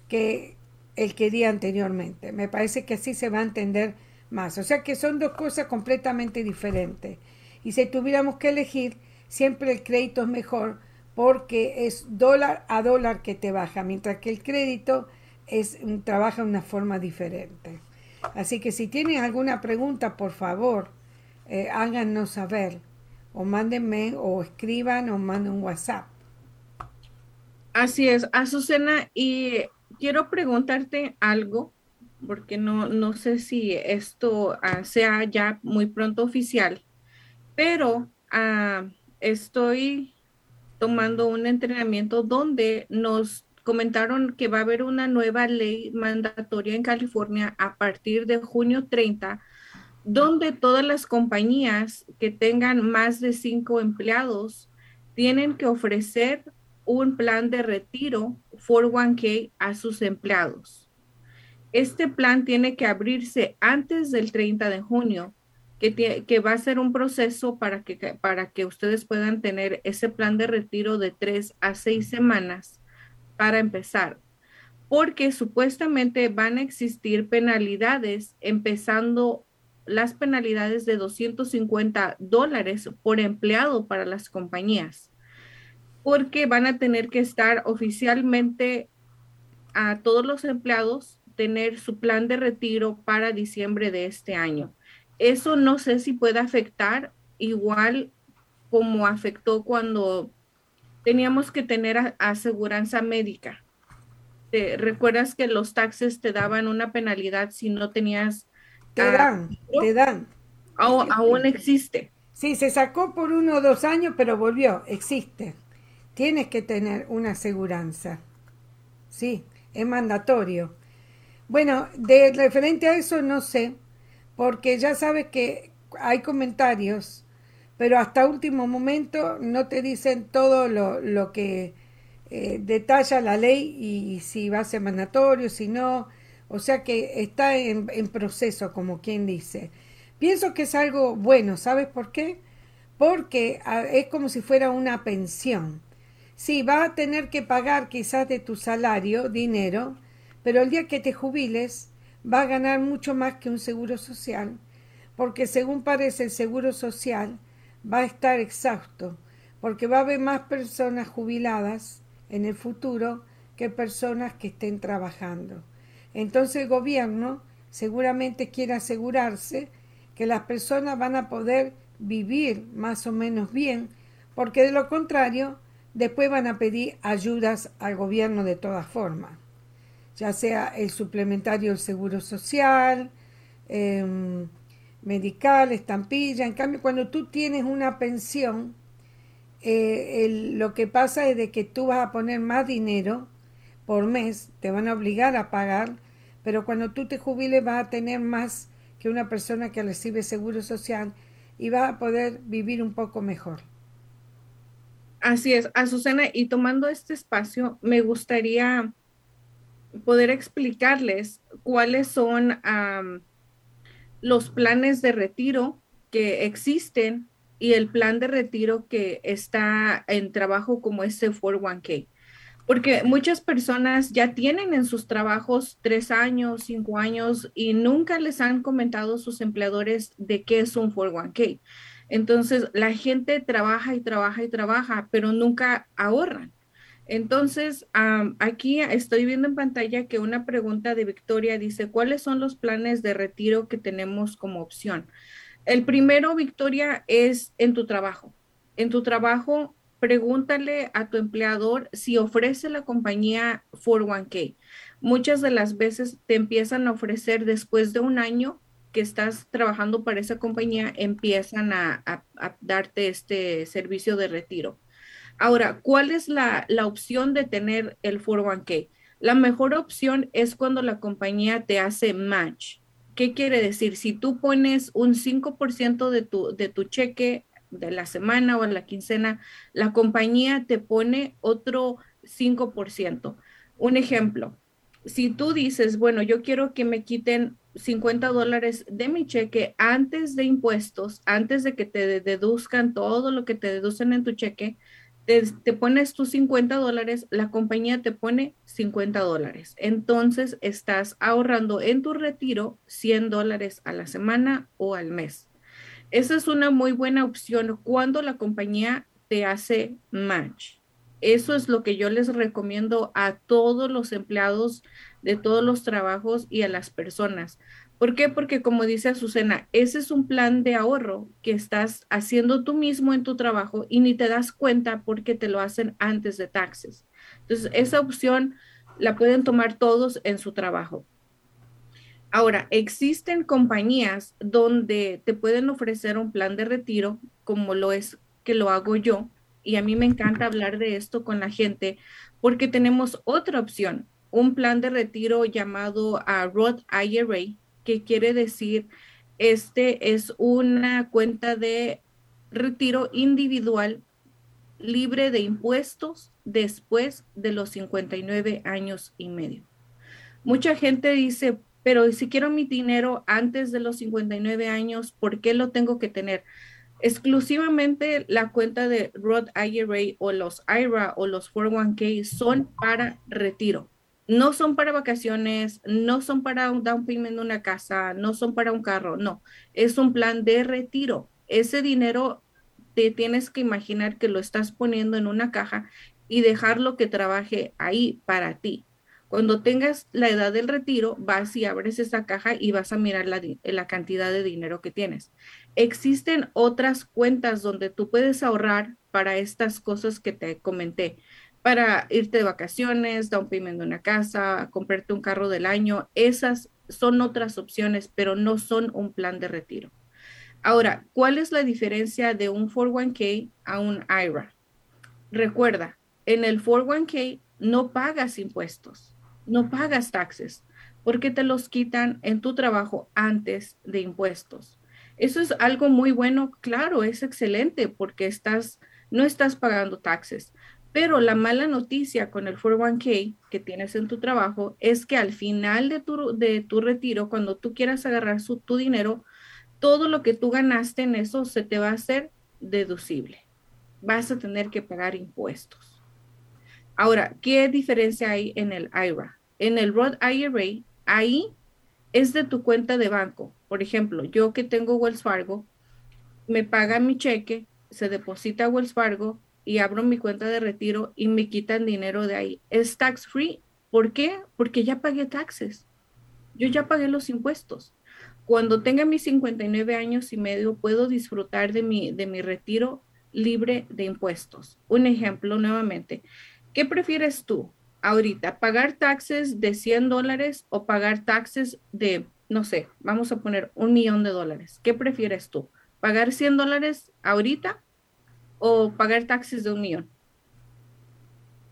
que el que di anteriormente. Me parece que así se va a entender más. O sea que son dos cosas completamente diferentes. Y si tuviéramos que elegir, siempre el crédito es mejor porque es dólar a dólar que te baja, mientras que el crédito es, trabaja de una forma diferente. Así que si tienen alguna pregunta, por favor, eh, háganos saber o mándenme o escriban o manden un WhatsApp. Así es, Azucena, y quiero preguntarte algo, porque no, no sé si esto ah, sea ya muy pronto oficial, pero ah, estoy tomando un entrenamiento donde nos comentaron que va a haber una nueva ley mandatoria en California a partir de junio 30, donde todas las compañías que tengan más de cinco empleados tienen que ofrecer un plan de retiro 401k a sus empleados. Este plan tiene que abrirse antes del 30 de junio, que, va a ser un proceso para que, para que ustedes puedan tener ese plan de retiro de tres a seis semanas para empezar, porque supuestamente van a existir penalidades, empezando las penalidades de 250 dólares por empleado para las compañías. Porque van a tener que estar oficialmente a todos los empleados tener su plan de retiro para diciembre de este año. Eso no sé si puede afectar igual como afectó cuando teníamos que tener aseguranza médica. ¿Te recuerdas que los taxes te daban una penalidad si no tenías? Te dan, te dan. aún existe. Sí, se sacó por uno o dos años, pero volvió, existe. Tienes que tener una aseguranza. Sí, es mandatorio. Bueno, de referente a eso no sé, porque ya sabes que hay comentarios, pero hasta último momento no te dicen todo lo, lo que eh, detalla la ley y, si va a ser mandatorio, si no. O sea que está en, en proceso, como quien dice. Pienso que es algo bueno, ¿sabes por qué? Porque es como si fuera una pensión. Sí, va a tener que pagar quizás de tu salario dinero, pero el día que te jubiles va a ganar mucho más que un seguro social, porque según parece el seguro social va a estar exhausto, porque va a haber más personas jubiladas en el futuro que personas que estén trabajando. Entonces el gobierno seguramente quiere asegurarse que las personas van a poder vivir más o menos bien, porque de lo contrario, después van a pedir ayudas al gobierno de todas formas, ya sea el suplementario del seguro social, em, medical, estampilla. En cambio, cuando tú tienes una pensión, eh, lo que pasa es de que tú vas a poner más dinero por mes, te van a obligar a pagar, pero cuando tú te jubiles vas a tener más que una persona que recibe seguro social y va a poder vivir un poco mejor. Así es, Azucena, y tomando este espacio, me gustaría poder explicarles cuáles son los planes de retiro que existen y el plan de retiro que está en trabajo como este 401k. Porque muchas personas ya tienen en sus trabajos tres años, cinco años y nunca les han comentado sus empleadores de qué es un 401k. Entonces, la gente trabaja y trabaja y trabaja, pero nunca ahorran. Entonces, aquí estoy viendo en pantalla que una pregunta de Victoria dice, ¿cuáles son los planes de retiro que tenemos como opción? El primero, Victoria, es en tu trabajo. En tu trabajo pregúntale a tu empleador si ofrece la compañía 401k. Muchas de las veces te empiezan a ofrecer después de un año que estás trabajando para esa compañía, empiezan a, darte este servicio de retiro. Ahora, ¿cuál es la, la opción de tener el 401k? La mejor opción es cuando la compañía te hace match. ¿Qué quiere decir? Si tú pones un 5% de tu, de tu cheque de la semana o en la quincena, la compañía te pone otro 5%. Un ejemplo, si tú dices, bueno, yo quiero que me quiten 50 dólares de mi cheque antes de impuestos, antes de que te deduzcan todo lo que te deducen en tu cheque, te, pones tus 50 dólares, la compañía te pone 50 dólares. Entonces estás ahorrando en tu retiro 100 dólares a la semana o al mes. Esa es una muy buena opción cuando la compañía te hace match. Eso es lo que yo les recomiendo a todos los empleados de todos los trabajos y a las personas. ¿Por qué? Porque como dice Azucena, ese es un plan de ahorro que estás haciendo tú mismo en tu trabajo y ni te das cuenta porque te lo hacen antes de taxes. Entonces, esa opción la pueden tomar todos en su trabajo. Ahora, existen compañías donde te pueden ofrecer un plan de retiro, como lo es que lo hago yo, y a mí me encanta hablar de esto con la gente, porque tenemos otra opción, un plan de retiro llamado a Roth IRA, que quiere decir, este es una cuenta de retiro individual libre de impuestos después de los 59 años y medio. Mucha gente dice, pero si quiero mi dinero antes de los 59 años, ¿por qué lo tengo que tener? Exclusivamente la cuenta de Roth IRA o los IRA o los 401k son para retiro. No son para vacaciones, no son para un down payment de una casa, no son para un carro, no. Es un plan de retiro. Ese dinero te tienes que imaginar que lo estás poniendo en una caja y dejarlo que trabaje ahí para ti Cuando tengas la edad del retiro, vas y abres esa caja y vas a mirar la, la cantidad de dinero que tienes. Existen otras cuentas donde tú puedes ahorrar para estas cosas que te comenté para irte de vacaciones, down payment de una casa, comprarte un carro del año. Esas son otras opciones, pero no son un plan de retiro. Ahora, ¿cuál es la diferencia de un 401k a un IRA? Recuerda, en el 401k no pagas impuestos, no pagas taxes, porque te los quitan en tu trabajo antes de impuestos. Eso es algo muy bueno, claro, es excelente porque estás, no estás pagando taxes. Pero la mala noticia con el 401k que tienes en tu trabajo es que al final de tu, de tu retiro, cuando tú quieras agarrar su, tu dinero, todo lo que tú ganaste en eso se te va a hacer deducible. Vas a tener que pagar impuestos. Ahora, ¿qué diferencia hay en el IRA? En el Roth IRA, ahí es de tu cuenta de banco. Por ejemplo, yo que tengo Wells Fargo, me paga mi cheque, se deposita a Wells Fargo, y abro mi cuenta de retiro y me quitan dinero de ahí. Es tax free. ¿Por qué? Porque ya pagué taxes. Yo ya pagué los impuestos. Cuando tenga mis 59 años y medio, puedo disfrutar de mi, de mi retiro libre de impuestos. Un ejemplo nuevamente. ¿Qué prefieres tú ahorita? ¿Pagar taxes de 100 dólares o pagar taxes de, no sé, vamos a poner un millón de dólares? ¿Qué prefieres tú? ¿Pagar 100 dólares ahorita o pagar taxes de un millón.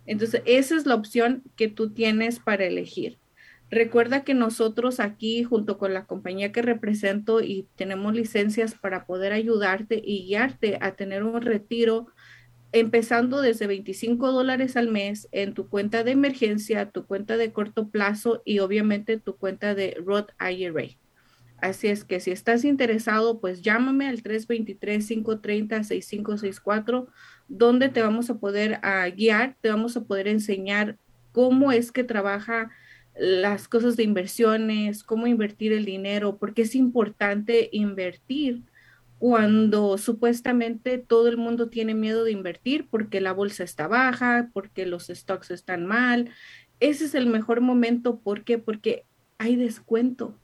Entonces, esa es la opción que tú tienes para elegir. Recuerda que nosotros aquí, junto con la compañía que represento y tenemos licencias para poder ayudarte y guiarte a tener un retiro, empezando desde 25 dólares al mes en tu cuenta de emergencia, tu cuenta de corto plazo y obviamente tu cuenta de Roth IRA. Así es que si estás interesado, pues llámame al 323-530-6564, donde te vamos a poder ah, guiar, te vamos a poder enseñar cómo es que trabaja las cosas de inversiones, cómo invertir el dinero, porque es importante invertir cuando supuestamente todo el mundo tiene miedo de invertir porque la bolsa está baja, porque los stocks están mal. Ese es el mejor momento. ¿Por qué? Porque hay descuento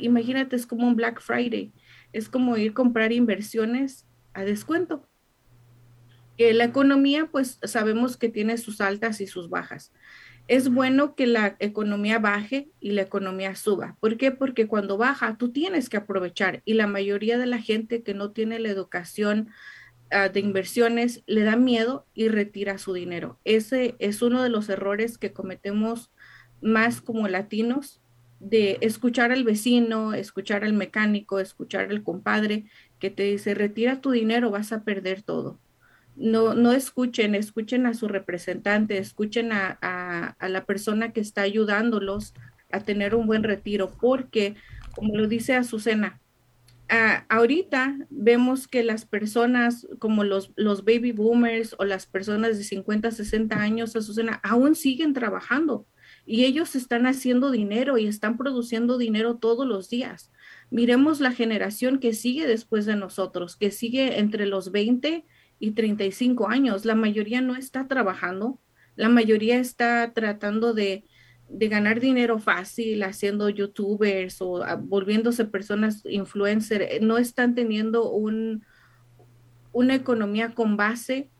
imagínate, es como un Black Friday, es como ir a comprar inversiones a descuento. la economía, pues sabemos que tiene sus altas y sus bajas. Es bueno que la economía baje y la economía suba. ¿Por qué? Porque cuando baja, tú tienes que aprovechar y la mayoría de la gente que no tiene la educación ah, de inversiones le da miedo y retira su dinero. Ese es uno de los errores que cometemos más como latinos de escuchar al vecino, escuchar al mecánico, escuchar al compadre que te dice, retira tu dinero, vas a perder todo. No, no escuchen, escuchen a su representante, escuchen a, a, la persona que está ayudándolos a tener un buen retiro, porque, como lo dice Azucena, ahorita vemos que las personas como los, los baby boomers o las personas de 50, 60 años, Azucena, aún siguen trabajando y ellos están haciendo dinero y están produciendo dinero todos los días. Miremos la generación que sigue después de nosotros, que sigue entre los 20 y 35 años. La mayoría no está trabajando, la mayoría está tratando de, ganar dinero fácil haciendo youtubers o ah, volviéndose personas influencer. No están teniendo un, una economía con base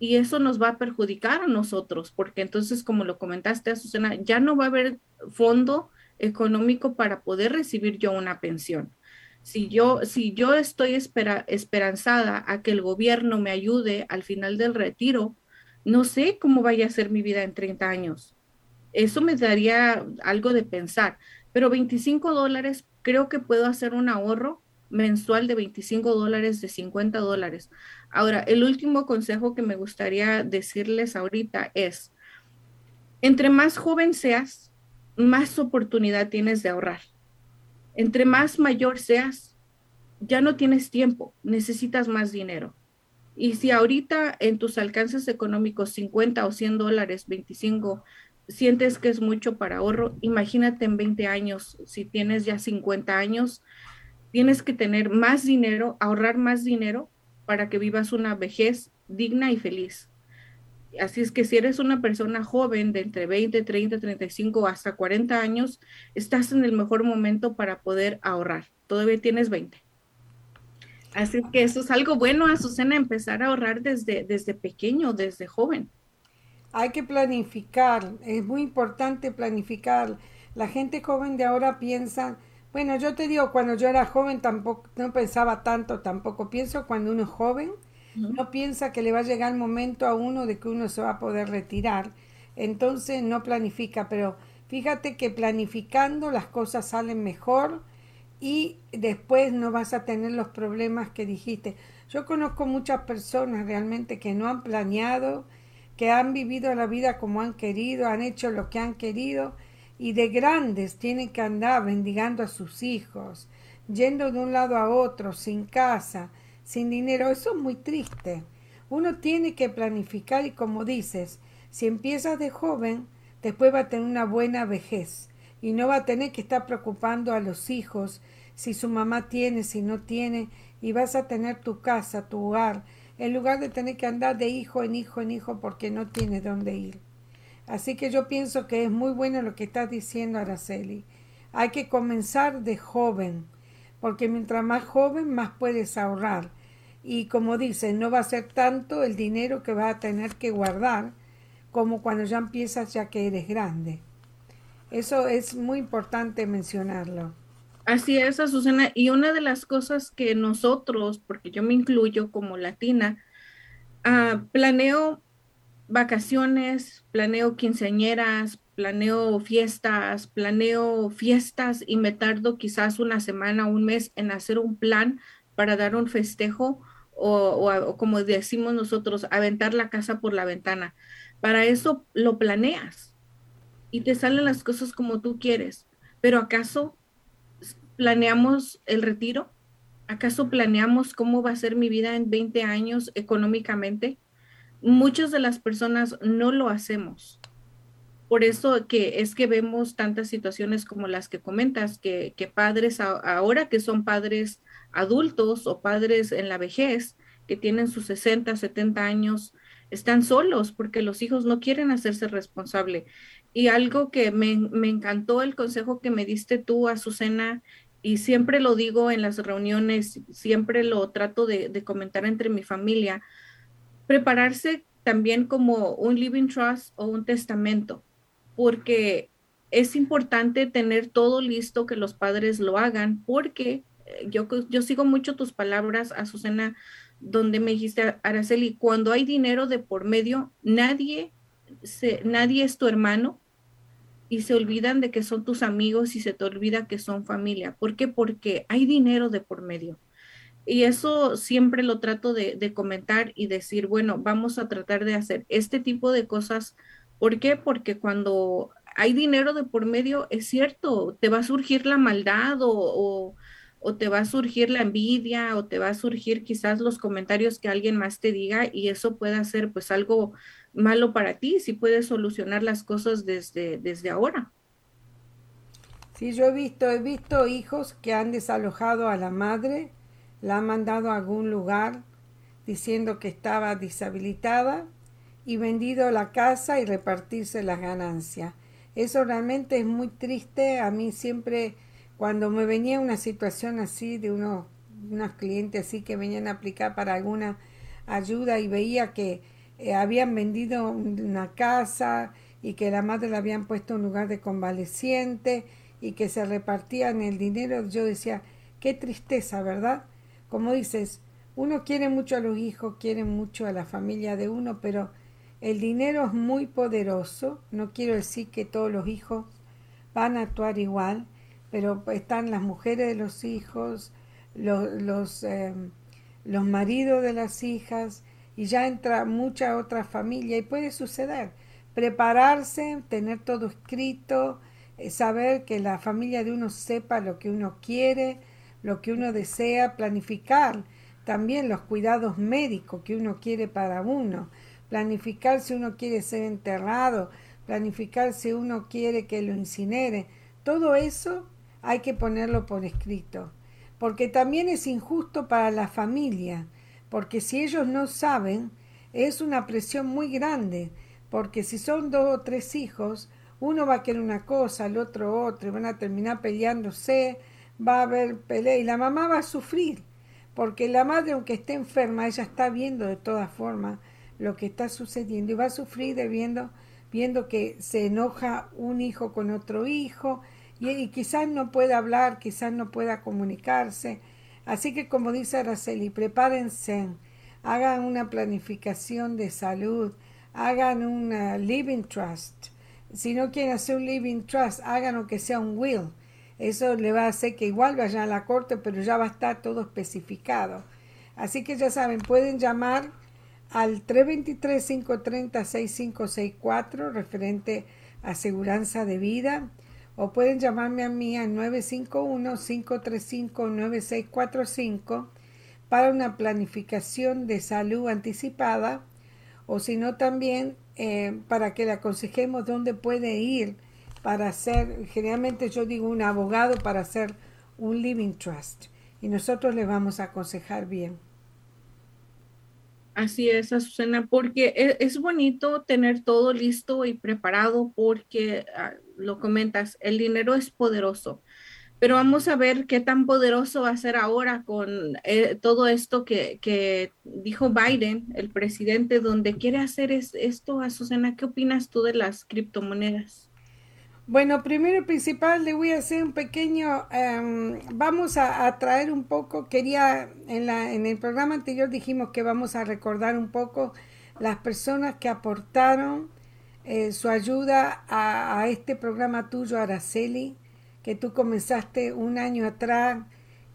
y eso nos va a perjudicar a nosotros, porque entonces, como lo comentaste, Azucena, ya no va a haber fondo económico para poder recibir yo una pensión. Si yo, si yo estoy esperanzada a que el gobierno me ayude al final del retiro, no sé cómo vaya a ser mi vida en 30 años. Eso me daría algo de pensar, pero 25 dólares creo que puedo hacer un ahorro mensual de 25 dólares, de 50 dólares. Ahora, el último consejo que me gustaría decirles ahorita es, entre más joven seas, más oportunidad tienes de ahorrar. Entre más mayor seas, ya no tienes tiempo, necesitas más dinero. Y si ahorita en tus alcances económicos 50 o 100 dólares, 25, sientes que es mucho para ahorro, imagínate en 20 años, si tienes ya 50 años, tienes que tener más dinero, ahorrar más dinero para que vivas una vejez digna y feliz. Así es que si eres una persona joven de entre 20, 30, 35 hasta 40 años, estás en el mejor momento para poder ahorrar. Todavía tienes 20. Así que eso es algo bueno, Azucena, empezar a ahorrar desde, desde pequeño, desde joven. Hay que planificar, es muy importante planificar. La gente joven de ahora piensa, bueno, yo te digo, cuando yo era joven tampoco, no pensaba tanto, tampoco. Pienso cuando uno es joven, no piensa que le va a llegar el momento a uno de que uno se va a poder retirar, entonces no planifica, pero fíjate que planificando las cosas salen mejor y después no vas a tener los problemas que dijiste. Yo conozco muchas personas realmente que no han planeado, que han vivido la vida como han querido, han hecho lo que han querido y de grandes tienen que andar bendigando a sus hijos, yendo de un lado a otro, sin casa, sin dinero. Eso es muy triste. Uno tiene que planificar y como dices, si empiezas de joven, después va a tener una buena vejez y no va a tener que estar preocupando a los hijos si su mamá tiene, si no tiene, y vas a tener tu casa, tu hogar, en lugar de tener que andar de hijo en hijo en hijo porque no tienes dónde ir. Así que yo pienso que es muy bueno lo que estás diciendo, Araceli. Hay que comenzar de joven, porque mientras más joven, más puedes ahorrar. Y como dice, no va a ser tanto el dinero que vas a tener que guardar como cuando ya empiezas ya que eres grande. Eso es muy importante mencionarlo. Así es, Susana. Y una de las cosas que nosotros, porque yo me incluyo como latina, uh, planeo vacaciones, planeo quinceañeras, planeo fiestas, planeo fiestas y me tardo quizás una semana, un mes en hacer un plan para dar un festejo o, o, como decimos nosotros, aventar la casa por la ventana. Para eso lo planeas y te salen las cosas como tú quieres. Pero ¿acaso planeamos el retiro? ¿Acaso planeamos cómo va a ser mi vida en 20 años económicamente? Muchas de las personas no lo hacemos. Por eso que es que vemos tantas situaciones como las que comentas, que, padres ahora que son padres adultos o padres en la vejez, que tienen sus 60, 70 años, están solos porque los hijos no quieren hacerse responsable. Y algo que me, encantó el consejo que me diste tú, Azucena, y siempre lo digo en las reuniones, siempre lo trato de comentar entre mi familia, prepararse también como un living trust o un testamento, porque es importante tener todo listo que los padres lo hagan, porque eh, yo, yo sigo mucho tus palabras, Azucena, donde me dijiste, Araceli, cuando hay dinero de por medio, nadie, nadie es tu hermano y se olvidan de que son tus amigos y se te olvida que son familia. ¿Por qué? Porque hay dinero de por medio. Y eso siempre lo trato de, comentar y decir, bueno, vamos a tratar de hacer este tipo de cosas. ¿Por qué? Porque cuando hay dinero de por medio, es cierto, te va a surgir la maldad o, o, te va a surgir la envidia o te va a surgir quizás los comentarios que alguien más te diga y eso puede ser pues algo malo para ti si puedes solucionar las cosas desde, desde ahora. Sí, yo he visto, he visto hijos que han desalojado a la madre la ha mandado a algún lugar diciendo que estaba deshabilitada y vendido la casa y repartirse las ganancias. Eso realmente es muy triste. A mí siempre, cuando me venía una situación así de unos, unos clientes así que venían a aplicar para alguna ayuda y veía que eh, habían vendido una casa y que la madre la habían puesto en un lugar de convaleciente y que se repartían el dinero, yo decía, qué tristeza, ¿verdad? Como dices, uno quiere mucho a los hijos, quiere mucho a la familia de uno, pero el dinero es muy poderoso. No quiero decir que todos los hijos van a actuar igual, pero están las mujeres de los hijos, los, los, em, maridos de las hijas, y ya entra mucha otra familia y puede suceder. Prepararse, tener todo escrito, eh, saber que la familia de uno sepa lo que uno quiere, lo que uno desea, planificar también los cuidados médicos que uno quiere para uno, planificar si uno quiere ser enterrado, planificar si uno quiere que lo incinere. Todo eso hay que ponerlo por escrito, porque también es injusto para la familia, porque si ellos no saben, es una presión muy grande, porque si son dos o tres hijos, uno va a querer una cosa, el otro otra, y van a terminar peleándose, va a haber pelea, y la mamá va a sufrir, porque la madre, aunque esté enferma, ella está viendo de todas formas lo que está sucediendo y va a sufrir de viendo, viendo que se enoja un hijo con otro hijo, y, quizás no pueda hablar, quizás no pueda comunicarse. Así que como dice Araceli, prepárense, hagan una planificación de salud, hagan un living trust. Si no quieren hacer un living trust, hagan lo que sea un will. Eso le va a hacer que igual vayan a la corte, pero ya va a estar todo especificado. Así que ya saben, pueden llamar al 323-530-6564 referente a aseguranza de vida o pueden llamarme a mí al 951-535-9645 para una planificación de salud anticipada o si no también eh, para que le aconsejemos dónde puede ir para hacer, generalmente yo digo un abogado para hacer un living trust y nosotros le vamos a aconsejar bien. Así es, Azucena, porque e, es, bonito tener todo listo y preparado porque ah, lo comentas, el dinero es poderoso. Pero vamos a ver qué tan poderoso va a ser ahora con eh, todo esto que, dijo Biden, el presidente, donde quiere hacer esto, Azucena. ¿Qué opinas tú de las criptomonedas? Bueno, primero y principal le voy a hacer un pequeño, em, vamos a, traer un poco, quería, en, la, en el programa anterior dijimos que vamos a recordar un poco las personas que aportaron eh, su ayuda a, a, este programa tuyo, Araceli, que tú comenzaste un año atrás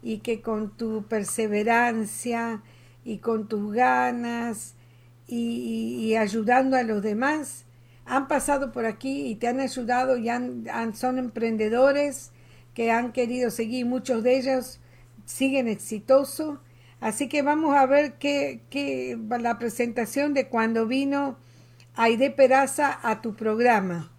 y que con tu perseverancia y con tus ganas y ayudando a los demás, han pasado por aquí y te han ayudado y han, son emprendedores que han querido seguir, muchos de ellos siguen exitosos. Así que vamos a ver qué, qué la presentación de cuando vino Aide Peraza a tu programa.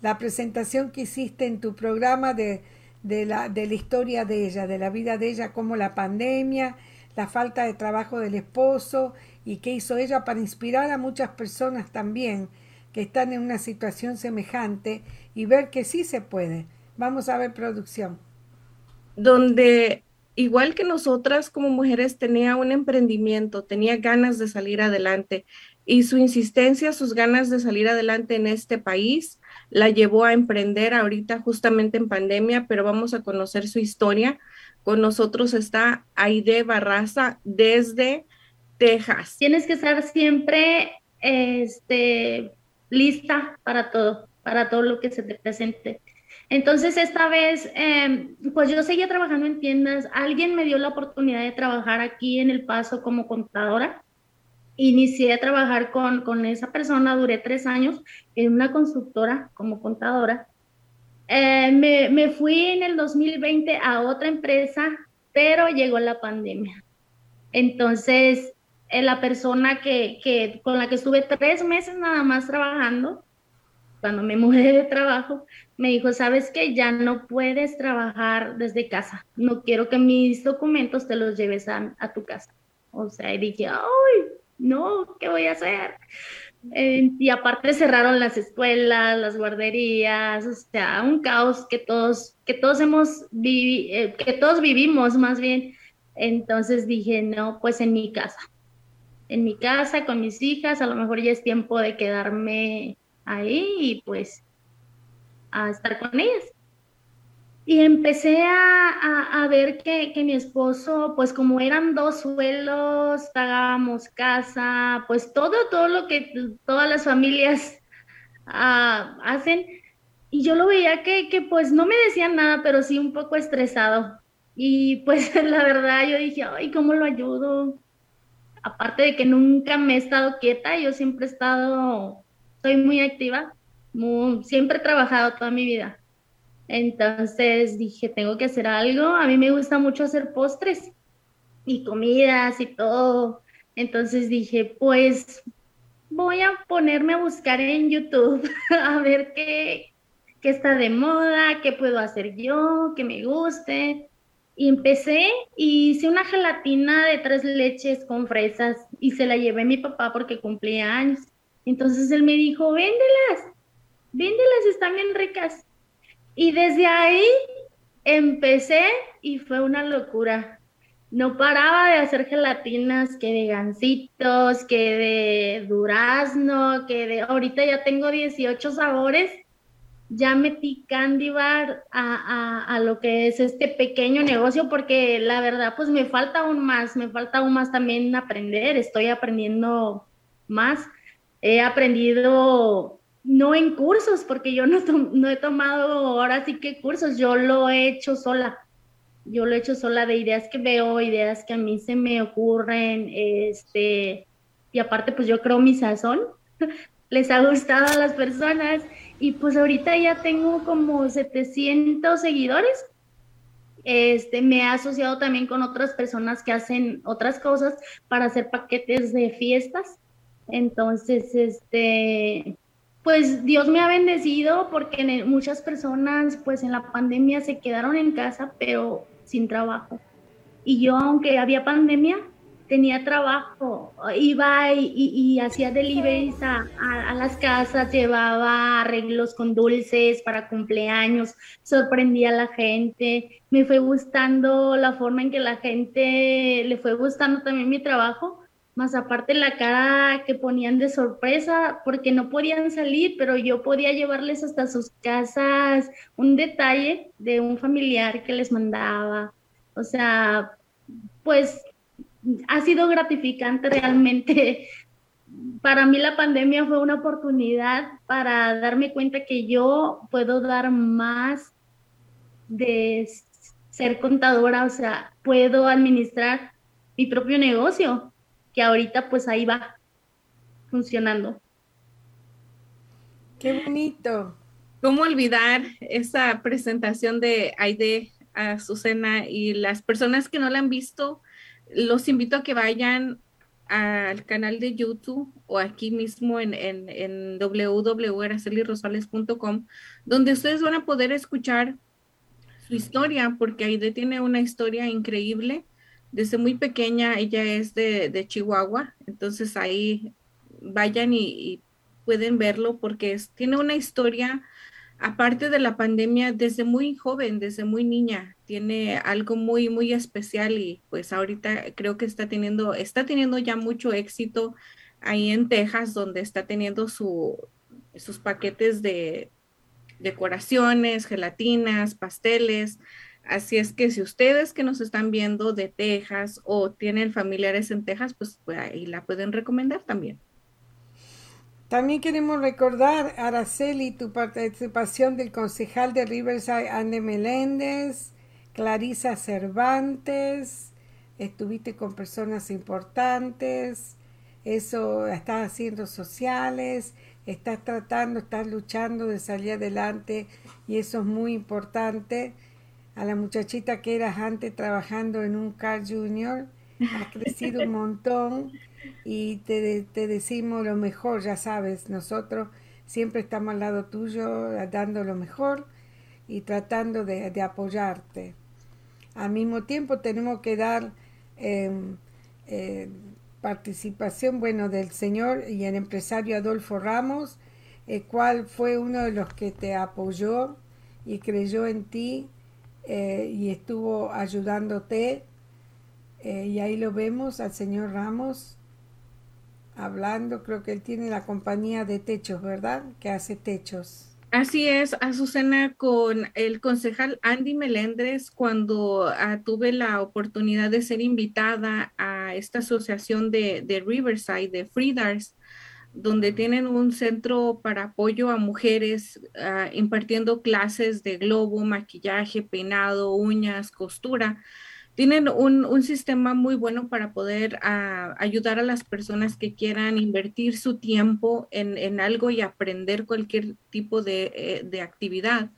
La presentación que hiciste en tu programa de, de, la, de la historia de ella, de la vida de ella, como la pandemia, la falta de trabajo del esposo y qué hizo ella para inspirar a muchas personas también que están en una situación semejante y ver que sí se puede. Vamos a ver producción. Donde igual que nosotras como mujeres tenía un emprendimiento, tenía ganas de salir adelante y su insistencia, sus ganas de salir adelante en este país la llevó a emprender ahorita justamente en pandemia, pero vamos a conocer su historia. Con nosotros está Aide Barraza desde Texas. Tienes que estar siempre este, lista para todo, para todo lo que se te presente. Entonces, esta vez, em, pues yo seguía trabajando en tiendas. Alguien me dio la oportunidad de trabajar aquí en El Paso como contadora. Inicié a trabajar con, con esa persona, duré tres años en una constructora como contadora. Eh, me, me fui en el 2020 a otra empresa, pero llegó la pandemia. Entonces, eh, la persona que, con la que estuve tres meses nada más trabajando, cuando me <laughs> mudé de trabajo, me dijo, sabes que ya no puedes trabajar desde casa, no quiero que mis documentos te los lleves a, tu casa. O sea, y dije, ay, no, ¿qué voy a hacer? Eh, y aparte cerraron las escuelas, las guarderías, o sea, un caos que todos, que todos hemos eh, que todos vivimos más bien. Entonces dije, no, pues en mi casa en mi casa con mis hijas, a lo mejor ya es tiempo de quedarme ahí y pues a estar con ellas. Y empecé a, a, ver que, que, mi esposo, pues como eran dos suelos, pagábamos casa, pues todo, todo lo que todas las familias uh, <laughs> hacen. Y yo lo veía que, que pues no me decían nada, pero sí un poco estresado. Y pues <laughs> la verdad yo dije, ay, ¿cómo lo ayudo? Aparte de que nunca me he estado quieta, yo siempre he estado, soy muy activa, siempre he trabajado toda mi vida. Entonces dije, tengo que hacer algo. A mí me gusta mucho hacer postres y comidas y todo. Entonces dije, pues voy a ponerme a buscar en YouTube <laughs> a ver qué, qué está de moda, qué puedo hacer yo, que me guste. Y empecé y hice una gelatina de tres leches con fresas y se la llevé a mi papá porque cumplía años. Entonces él me dijo, véndelas, véndelas, están bien ricas. Y desde ahí empecé y fue una locura. No paraba de hacer gelatinas, que de gancitos, que de durazno, que de... Ahorita ya tengo 18 sabores. Ya metí Candy Bar a, a, lo que es este pequeño negocio porque la verdad pues me falta aún más, me falta aún más también aprender, estoy aprendiendo más. He aprendido no en cursos, porque yo no, no he tomado ahora sí que cursos, yo lo he hecho sola. Yo lo he hecho sola de ideas que veo, ideas que a mí se me ocurren, este, y aparte pues yo creo mi sazón, <laughs> les ha gustado a las personas y pues ahorita ya tengo como 700 seguidores. Este, me he asociado también con otras personas que hacen otras cosas para hacer paquetes de fiestas. Entonces, este, pues Dios me ha bendecido porque muchas personas pues en la pandemia se quedaron en casa pero sin trabajo. Y yo aunque había pandemia, tenía trabajo, iba y, hacía deliveries a, a, las casas, llevaba arreglos con dulces para cumpleaños, sorprendía a la gente, me fue gustando la forma en que la gente le fue gustando también mi trabajo más aparte la cara que ponían de sorpresa porque no podían salir, pero yo podía llevarles hasta sus casas un detalle de un familiar que les mandaba. O sea, pues ha sido gratificante realmente. Para mí la pandemia fue una oportunidad para darme cuenta que yo puedo dar más de ser contadora, o sea, puedo administrar mi propio negocio que ahorita pues ahí va funcionando. Qué bonito. ¿Cómo olvidar esa presentación de Aide a Azucena y las personas que no la han visto? Los invito a que vayan al canal de YouTube o aquí mismo en, en, donde ustedes van a poder escuchar su historia, porque Aide tiene una historia increíble. Desde muy pequeña, ella es de, Chihuahua, entonces ahí vayan y, pueden verlo porque tiene una historia, aparte de la pandemia, desde muy joven, desde muy niña, tiene algo muy, muy especial y pues ahorita creo que está teniendo, está teniendo ya mucho éxito ahí en Texas, donde está teniendo su, sus paquetes de decoraciones, gelatinas, pasteles, Así es que si ustedes que nos están viendo de Texas o tienen familiares en Texas, pues, pues, ahí la pueden recomendar también. También queremos recordar, Araceli, tu participación del concejal de Riverside, Anne Meléndez, Clarisa Cervantes, estuviste con personas importantes, eso estás haciendo sociales, estás tratando, estás luchando de salir adelante y eso es muy importante. A la muchachita que eras antes trabajando en un car junior, ha crecido un <laughs> montón y te, te, decimos lo mejor, ya sabes, nosotros siempre estamos al lado tuyo dando lo mejor y tratando de, apoyarte. Al mismo tiempo tenemos que dar em, eh, participación, bueno, del señor y el empresario Adolfo Ramos, el cual fue uno de los que te apoyó y creyó en ti eh, y estuvo ayudándote. Eh, y ahí lo vemos al señor Ramos hablando. Creo que él tiene la compañía de techos, ¿verdad? Que hace techos. Así es, Azucena, con el concejal Andy Melendres, cuando ah, tuve la oportunidad de ser invitada a esta asociación de, de Riverside, de Freedars, donde tienen un centro para apoyo a mujeres ah, impartiendo clases de globo, maquillaje, peinado, uñas, costura. Tienen un, sistema muy bueno para poder ah, ayudar a las personas que quieran invertir su tiempo en, algo y aprender cualquier tipo de, eh, de actividad.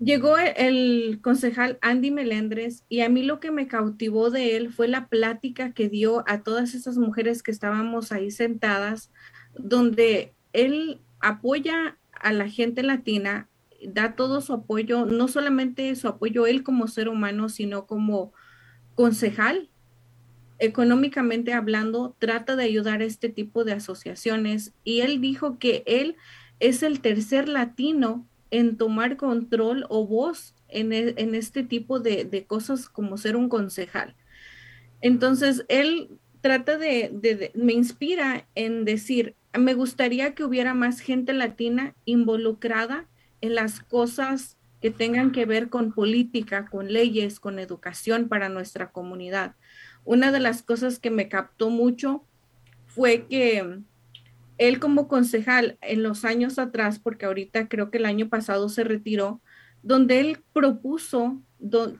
Llegó el concejal Andy Melendres y a mí lo que me cautivó de él fue la plática que dio a todas esas mujeres que estábamos ahí sentadas, donde él apoya a la gente latina, da todo su apoyo, no solamente su apoyo él como ser humano, sino como concejal, económicamente hablando, trata de ayudar a este tipo de asociaciones y él dijo que él es el tercer latino en tomar control o voz en, e, este tipo de, cosas como ser un concejal. Entonces, él trata de, me inspira en decir, me gustaría que hubiera más gente latina involucrada en las cosas que tengan que ver con política, con leyes, con educación para nuestra comunidad. Una de las cosas que me captó mucho fue que él como concejal en los años atrás, porque ahorita creo que el año pasado se retiró, donde él propuso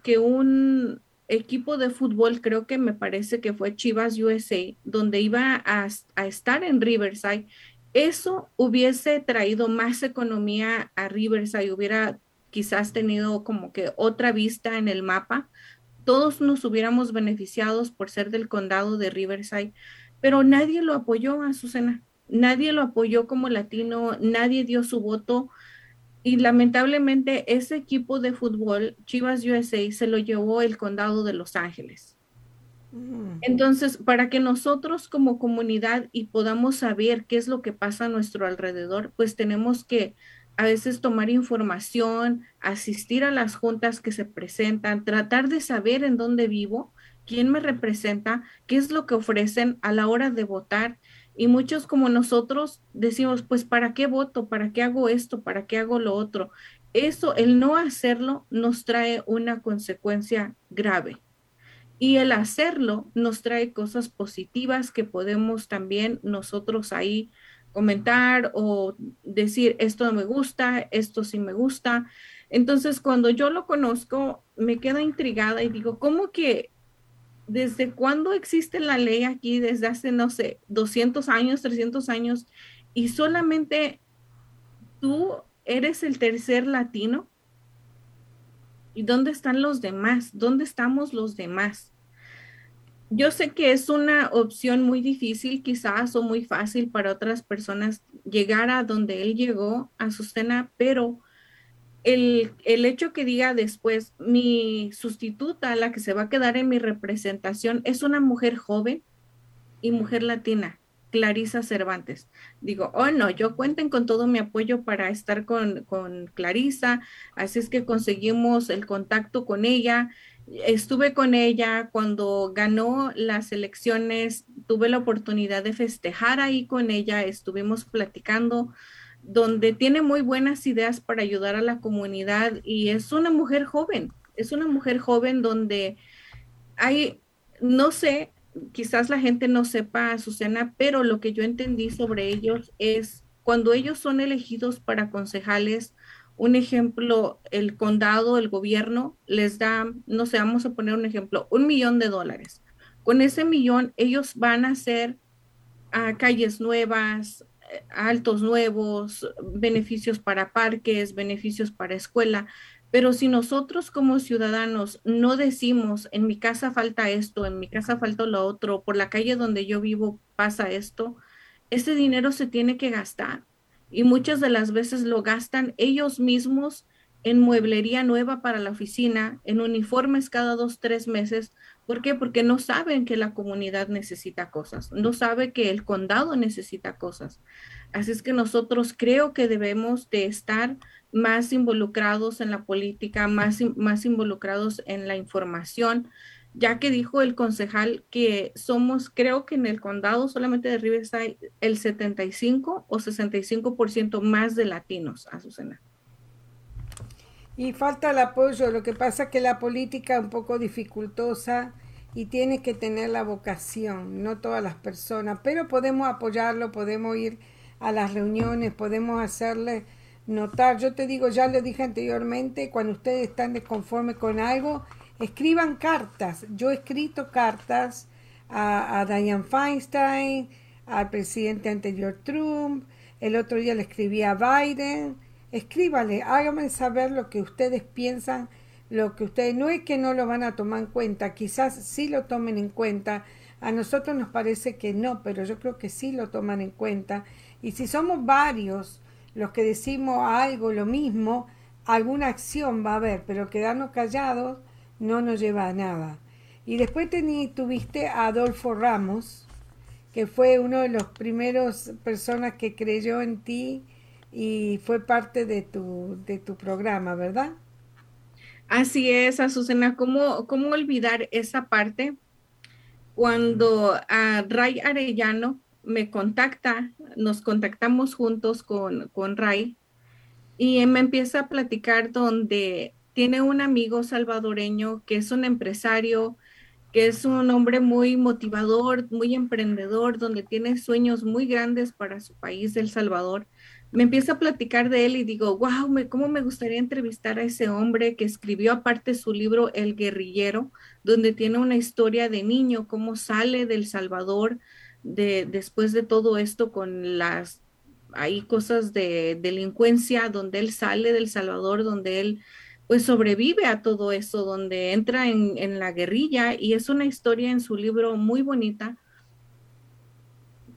que un equipo de fútbol, creo que me parece que fue Chivas USA, donde iba a, a estar en Riverside, eso hubiese traído más economía a Riverside, hubiera quizás tenido como que otra vista en el mapa. Todos nos hubiéramos beneficiados por ser del condado de Riverside, pero nadie lo apoyó a Susana nadie lo apoyó como latino, nadie dio su voto y lamentablemente ese equipo de fútbol, Chivas USA, se lo llevó el condado de Los Ángeles. Entonces, para que nosotros como comunidad y podamos saber qué es lo que pasa a nuestro alrededor, pues tenemos que a veces tomar información, asistir a las juntas que se presentan, tratar de saber en dónde vivo, quién me representa, qué es lo que ofrecen a la hora de votar y muchos como nosotros decimos, pues, ¿para qué voto? ¿Para qué hago esto? ¿Para qué hago lo otro? Eso, el no hacerlo, nos trae una consecuencia grave. Y el hacerlo nos trae cosas positivas que podemos también nosotros ahí comentar o decir, esto me gusta, esto sí me gusta. Entonces, cuando yo lo conozco, me queda intrigada y digo, ¿cómo que ¿desde cuándo existe la ley aquí? Desde hace, no sé, 200 años, 300 años, y solamente tú eres el tercer latino. ¿Y dónde están los demás? ¿Dónde estamos los demás? Yo sé que es una opción muy difícil quizás o muy fácil para otras personas llegar a donde él llegó, a su cena, pero el, hecho que diga después, mi sustituta, la que se va a quedar en mi representación, es una mujer joven y mujer latina, Clarisa Cervantes. Digo, oh no, yo cuenten con todo mi apoyo para estar con, con Clarisa, así es que conseguimos el contacto con ella. Estuve con ella cuando ganó las elecciones, tuve la oportunidad de festejar ahí con ella, estuvimos platicando donde tiene muy buenas ideas para ayudar a la comunidad y es una mujer joven, es una mujer joven donde hay, no sé, quizás la gente no sepa, Susana, pero lo que yo entendí sobre ellos es cuando ellos son elegidos para concejales, un ejemplo, el condado, el gobierno les da, no sé, vamos a poner un ejemplo, un millón de dólares. Con ese millón ellos van a hacer a calles nuevas, altos nuevos, beneficios para parques, beneficios para escuela, pero si nosotros como ciudadanos no decimos, en mi casa falta esto, en mi casa falta lo otro, por la calle donde yo vivo pasa esto, ese dinero se tiene que gastar. Y muchas de las veces lo gastan ellos mismos en mueblería nueva para la oficina, en uniformes cada dos, tres meses. ¿Por qué? Porque no saben que la comunidad necesita cosas, no sabe que el condado necesita cosas. Así es que nosotros creo que debemos de estar más involucrados en la política, más, más involucrados en la información, ya que dijo el concejal que somos, creo que en el condado solamente de Riverside, el 75 o 65% más de latinos, Azucena. Y falta el apoyo, lo que pasa es que la política es un poco dificultosa y tiene que tener la vocación, no todas las personas, pero podemos apoyarlo, podemos ir a las reuniones, podemos hacerle notar. Yo te digo, ya lo dije anteriormente, cuando ustedes están desconformes con algo, escriban cartas. Yo he escrito cartas a, a Diane Feinstein, al presidente anterior Trump, el otro día le escribí a Biden. Escríbale, háganme saber lo que ustedes piensan, lo que ustedes, no es que no lo van a tomar en cuenta, quizás sí lo tomen en cuenta, a nosotros nos parece que no, pero yo creo que sí lo toman en cuenta, y si somos varios los que decimos algo, lo mismo, alguna acción va a haber, pero quedarnos callados no nos lleva a nada. Y después tuviste a Adolfo Ramos, que fue uno de los primeros personas que creyó en ti y fue parte de tu, de tu programa, ¿verdad? Así es, Azucena, ¿cómo, cómo olvidar esa parte? Cuando a Ray Arellano me contacta, nos contactamos juntos con, con Ray y me empieza a platicar donde tiene un amigo salvadoreño que es un empresario, que es un hombre muy motivador, muy emprendedor, donde tiene sueños muy grandes para su país, El Salvador. Me empieza a platicar de él y digo, wow, me, cómo me gustaría entrevistar a ese hombre que escribió aparte su libro El guerrillero, donde tiene una historia de niño, cómo sale del Salvador de, después de todo esto con las, hay cosas de delincuencia, donde él sale del Salvador, donde él pues sobrevive a todo eso, donde entra en, la guerrilla y es una historia en su libro muy bonita.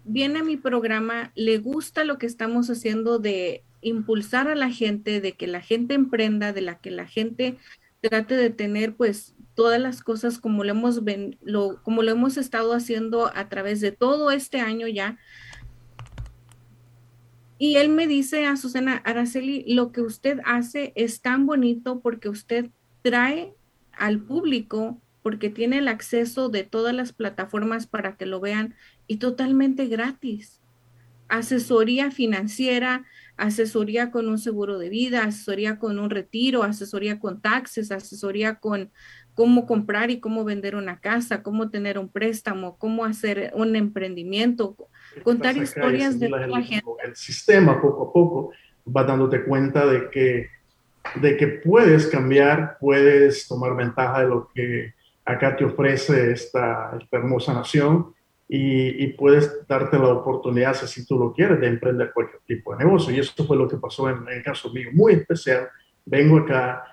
Viene a mi programa, le gusta lo que estamos haciendo de impulsar a la gente, de que la gente emprenda, de la que la gente trate de tener pues todas las cosas como lo hemos, lo, como lo hemos estado haciendo a través de todo este año ya, y él me dice a Susana Araceli, lo que usted hace es tan bonito porque usted trae al público, porque tiene el acceso de todas las plataformas para que lo vean y totalmente gratis. Asesoría financiera, asesoría con un seguro de vida, asesoría con un retiro, asesoría con taxes, asesoría con cómo comprar y cómo vender una casa, cómo tener un préstamo, cómo hacer un emprendimiento, contar historias de la gente. El sistema poco a poco va dándote cuenta de que, de que puedes cambiar, puedes tomar ventaja de lo que acá te ofrece esta, esta hermosa nación y, y, puedes darte la oportunidad, si tú lo quieres, de emprender cualquier tipo de negocio. Y eso fue lo que pasó en, en el caso mío, muy especial. Vengo acá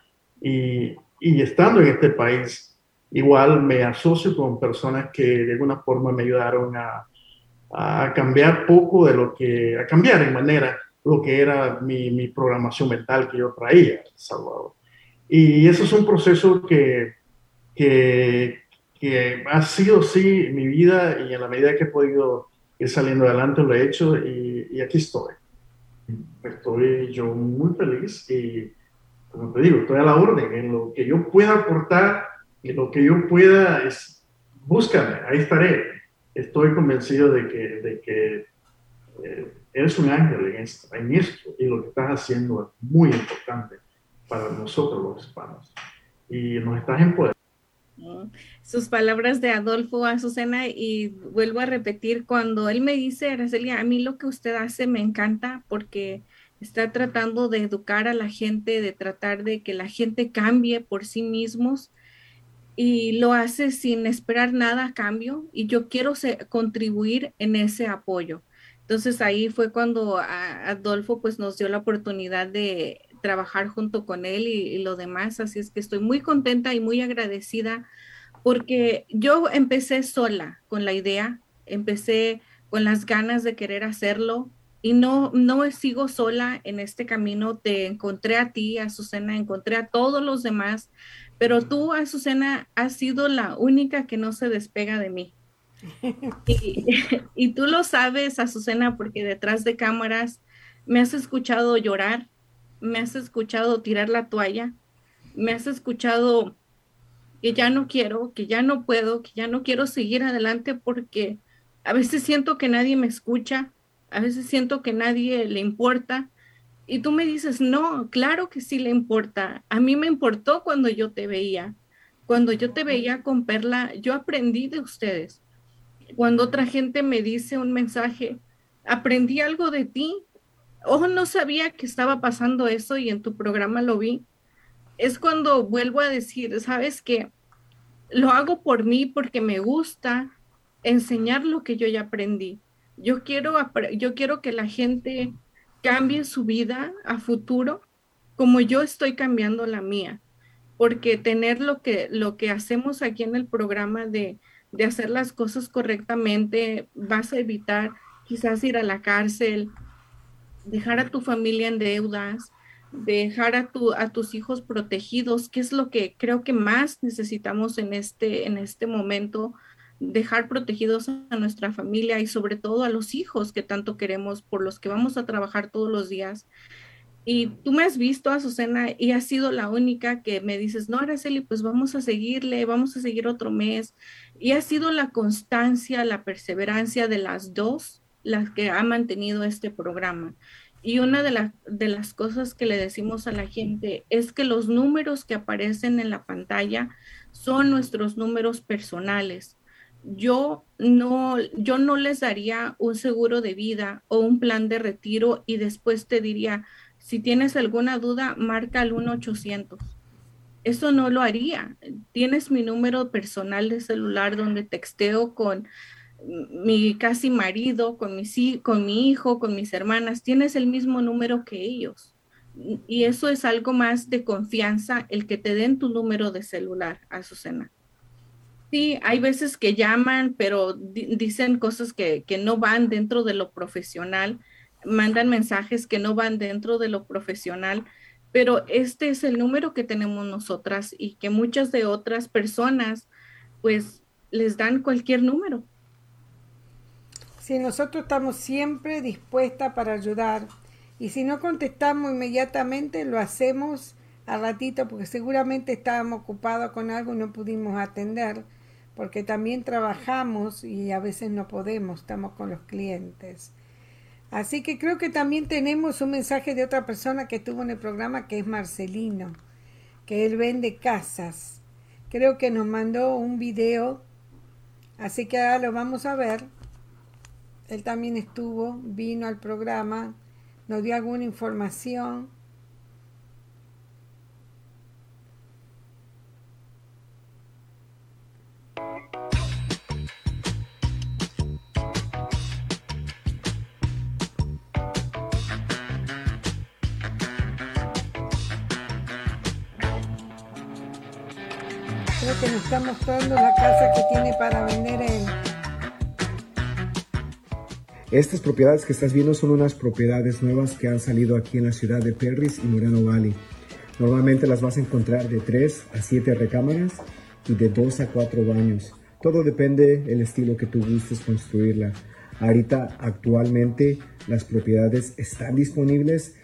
y, y estando en este país, igual me asocio con personas que de alguna forma me ayudaron a, a cambiar poco de lo que, a cambiar en manera lo que era mi, mi programación mental que yo traía Salvador. Y eso es un proceso que, que, que, ha sido sí mi vida y en la medida que he podido ir saliendo adelante lo he hecho y, y aquí estoy. Estoy yo muy feliz y como te digo, estoy a la orden, en lo que yo pueda aportar, en lo que yo pueda, es, búscame, ahí estaré. Estoy convencido de que, de que eh, eres un ángel en esto, y lo que estás haciendo es muy importante para nosotros los hispanos. Y nos estás empoderando. Sus palabras de Adolfo a Susana y vuelvo a repetir, cuando él me dice, Araceli, a mí lo que usted hace me encanta porque está tratando de educar a la gente, de tratar de que la gente cambie por sí mismos y lo hace sin esperar nada a cambio y yo quiero contribuir en ese apoyo. Entonces ahí fue cuando Adolfo pues nos dio la oportunidad de trabajar junto con él y, y lo demás, así es que estoy muy contenta y muy agradecida porque yo empecé sola con la idea, empecé con las ganas de querer hacerlo, y no, no sigo sola en este camino. Te encontré a ti, Azucena, encontré a todos los demás, pero tú, Azucena, has sido la única que no se despega de mí. <laughs> Y, <laughs> y tú lo sabes, Azucena, porque detrás de cámaras me has escuchado llorar, me has escuchado tirar la toalla, me has escuchado que ya no quiero, que ya no puedo, que ya no quiero seguir adelante porque a veces siento que nadie me escucha, a veces siento que nadie le importa. Y tú me dices, no, claro que sí le importa. A mí me importó cuando yo te veía. Cuando yo te veía con Perla, yo aprendí de ustedes. Cuando otra gente me dice un mensaje, aprendí algo de ti. Ojo, no sabía que estaba pasando eso y en tu programa lo vi. Es cuando vuelvo a decir, sabes que lo hago por mí porque me gusta enseñar lo que yo ya aprendí yo quiero, yo quiero que la gente cambie su vida a futuro como yo estoy cambiando la mía, porque tener lo que, lo que hacemos aquí en el programa de, de hacer las cosas correctamente, vas a evitar quizás ir a la cárcel, dejar a tu familia en deudas, dejar a, tu, a tus hijos protegidos, que es lo que creo que más necesitamos en este, en este momento, dejar protegidos a nuestra familia y sobre todo a los hijos que tanto queremos, por los que vamos a trabajar todos los días. Y tú me has visto, Azucena, y has sido la única que me dices, no, Araceli, pues vamos a seguirle, vamos a seguir otro mes. Y ha sido la constancia, la perseverancia de las dos las que ha mantenido este programa. Y una de, de las cosas que le decimos a la gente es que los números que aparecen en la pantalla son nuestros números personales. Yo no, yo no les daría un seguro de vida o un plan de retiro y después te diría, si tienes alguna duda, marca al 1-800. Eso no lo haría. Tienes mi número personal de celular donde texteo con mi casi marido, con mi, con mi hijo, con mis hermanas, tienes el mismo número que ellos. Y eso es algo más de confianza, el que te den tu número de celular, Azucena. Sí, hay veces que llaman, pero dicen cosas que, no van dentro de lo profesional, mandan mensajes que no van dentro de lo profesional, pero este es el número que tenemos nosotras y que muchas de otras personas pues les dan cualquier número. Sí, nosotros estamos siempre dispuestas para ayudar. Y si no contestamos inmediatamente, lo hacemos a ratito porque seguramente estábamos ocupados con algo y no pudimos atender, porque también trabajamos y a veces no podemos, estamos con los clientes. Así que creo que también tenemos un mensaje de otra persona que estuvo en el programa, que es Marcelino, que él vende casas. Creo que nos mandó un video, así que ahora lo vamos a ver. Él también estuvo, vino al programa, nos dio alguna información. Que nos está mostrando la casa que tiene para vender. Estas propiedades que estás viendo son unas propiedades nuevas que han salido aquí en la ciudad de Perris y Moreno Valley. Normalmente las vas a encontrar de 3 a 7 recámaras y de 2 a 4 baños. Todo depende del estilo que tú gustes construirla. Ahorita actualmente las propiedades están disponibles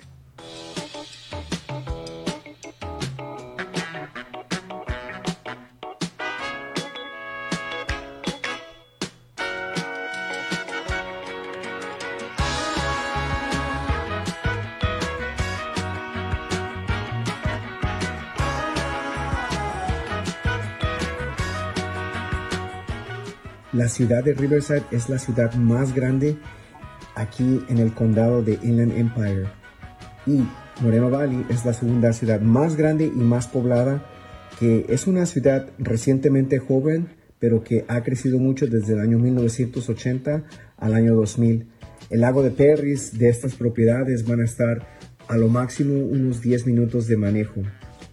La ciudad de Riverside es la ciudad más grande aquí en el condado de Inland Empire. Y Moreno Valley es la segunda ciudad más grande y más poblada, que es una ciudad recientemente joven, pero que ha crecido mucho desde el año 1980 al año 2000. El lago de Perris de estas propiedades van a estar a lo máximo unos 10 minutos de manejo.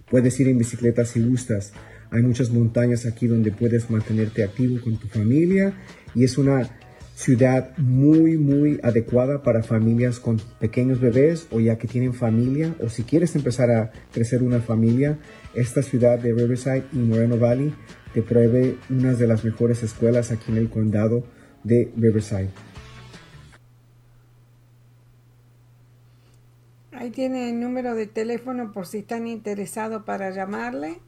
Puedes ir en bicicleta si gustas. Hay muchas montañas aquí donde puedes mantenerte activo con tu familia y es una ciudad muy muy adecuada para familias con pequeños bebés o ya que tienen familia o si quieres empezar a crecer una familia, esta ciudad de Riverside y Moreno Valley te pruebe una de las mejores escuelas aquí en el condado de Riverside. Ahí tiene el número de teléfono por si están interesados para llamarle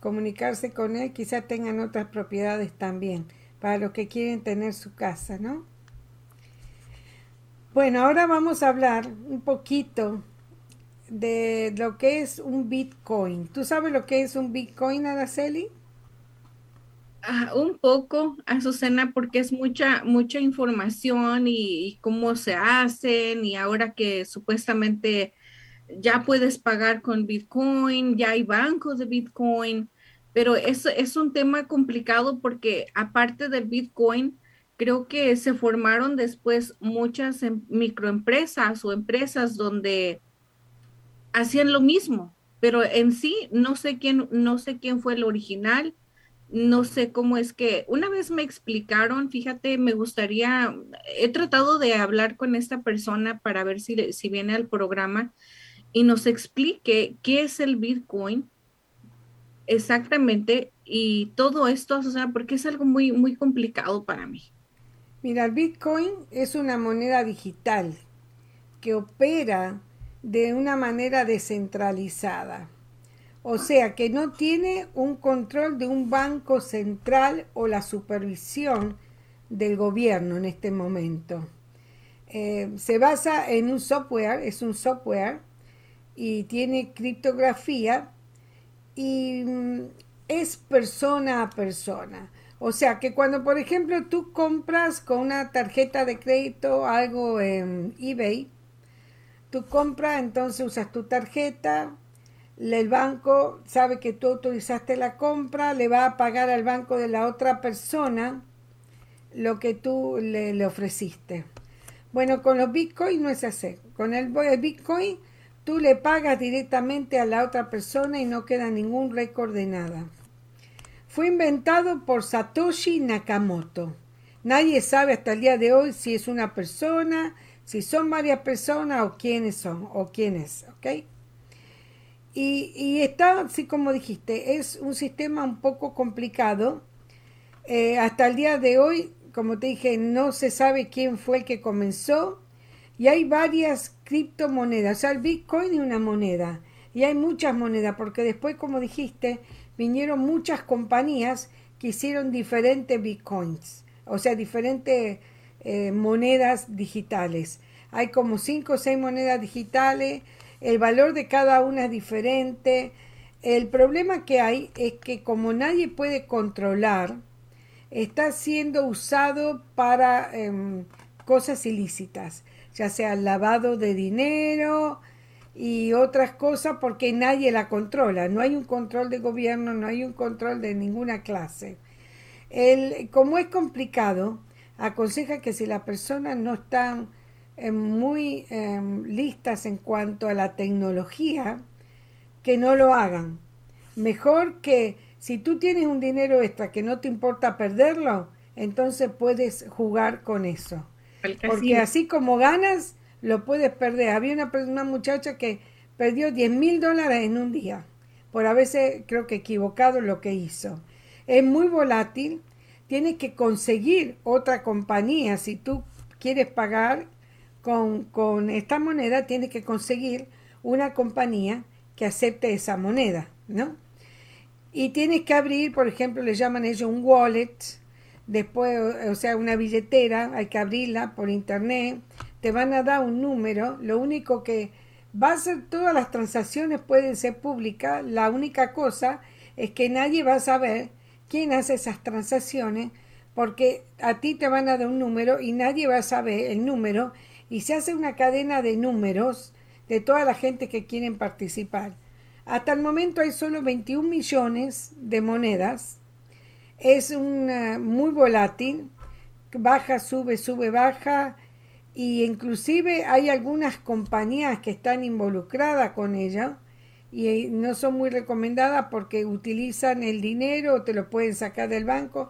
comunicarse con él, quizá tengan otras propiedades también, para los que quieren tener su casa, ¿no? Bueno, ahora vamos a hablar un poquito de lo que es un Bitcoin. ¿Tú sabes lo que es un Bitcoin, Araceli? Ah, un poco, Azucena, porque es mucha, mucha información y, y, cómo se hacen y ahora que supuestamente ya puedes pagar con Bitcoin, ya hay bancos de Bitcoin, pero es, es un tema complicado porque aparte del Bitcoin, creo que se formaron después muchas em, microempresas o empresas donde hacían lo mismo, pero en sí no sé quién, no sé quién fue el original, no sé cómo es que una vez me explicaron, fíjate, me gustaría, he tratado de hablar con esta persona para ver si, si viene al programa y nos explique qué es el Bitcoin exactamente y todo esto, o sea, porque es algo muy, muy complicado para mí. Mira, el Bitcoin es una moneda digital que opera de una manera descentralizada. O sea, que no tiene un control de un banco central o la supervisión del gobierno en este momento. Eh, se basa en un software, es un software y tiene criptografía y mm, es persona a persona. O sea que cuando, por ejemplo, tú compras con una tarjeta de crédito algo en eBay, tú compras, entonces usas tu tarjeta, el banco sabe que tú autorizaste la compra, le va a pagar al banco de la otra persona lo que tú le, ofreciste. Bueno, con los bitcoins no es así. Con el bitcoin tú le pagas directamente a la otra persona y no queda ningún récord de nada. Fue inventado por Satoshi Nakamoto. Nadie sabe hasta el día de hoy si es una persona, si son varias personas o quiénes son o quiénes, ¿ok? Y, está, así como dijiste, es un sistema un poco complicado. Eh, hasta el día de hoy, como te dije, no se sabe quién fue el que comenzó. Y hay varias criptomonedas. O sea, el Bitcoin es una moneda. Y hay muchas monedas, porque después, como dijiste, vinieron muchas compañías que hicieron diferentes Bitcoins. O sea, diferentes eh, monedas digitales. Hay como cinco o seis monedas digitales, el valor de cada una es diferente. El problema que hay es que como nadie puede controlar, está siendo usado para em, cosas ilícitas, ya sea lavado de dinero y otras cosas porque nadie la controla. No hay un control de gobierno, no hay un control de ninguna clase. El, como es complicado, aconseja que si la persona no está eh, muy em, listas en cuanto a la tecnología, que no lo hagan. Mejor que si tú tienes un dinero extra que no te importa perderlo, entonces puedes jugar con eso. Porque así como ganas, lo puedes perder. Había una, una muchacha que perdió 10 mil dólares en un día, por a veces creo que equivocado lo que hizo. Es muy volátil, tienes que conseguir otra compañía si tú quieres pagar con, con esta moneda, tienes que conseguir una compañía que acepte esa moneda, ¿no? Y tienes que abrir, por ejemplo, le llaman ellos un wallet, después, o sea, una billetera, hay que abrirla por internet, te van a dar un número, lo único que va a ser, todas las transacciones pueden ser públicas, la única cosa es que nadie va a saber quién hace esas transacciones, porque a ti te van a dar un número y nadie va a saber el número y se hace una cadena de números de toda la gente que quieren participar. Hasta el momento hay solo 21 millones de monedas. Es una, muy volátil, baja, sube, sube, baja y inclusive hay algunas compañías que están involucradas con ella y no son muy recomendadas porque utilizan el dinero o te lo pueden sacar del banco.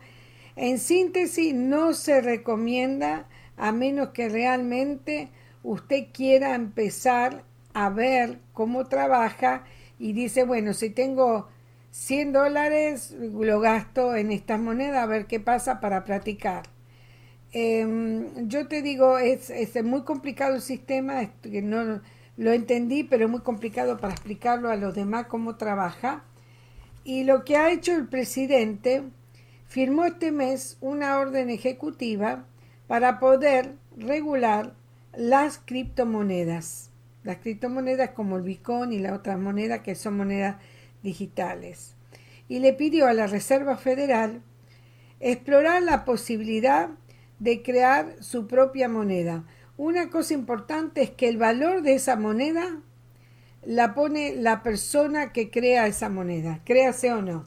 En síntesis, no se recomienda a menos que realmente usted quiera empezar a ver cómo trabaja y dice, bueno, si tengo 100 dólares, lo gasto en estas monedas a ver qué pasa para practicar. Em, yo te digo, es, es, muy complicado el sistema, que no lo entendí, pero es muy complicado para explicarlo a los demás cómo trabaja. Y lo que ha hecho el presidente, firmó este mes una orden ejecutiva para poder regular las criptomonedas. Las criptomonedas como el Bitcoin y la otra moneda que son monedas digitales. Y le pidió a la Reserva Federal explorar la posibilidad de crear su propia moneda. Una cosa importante es que el valor de esa moneda la pone la persona que crea esa moneda, créase o no.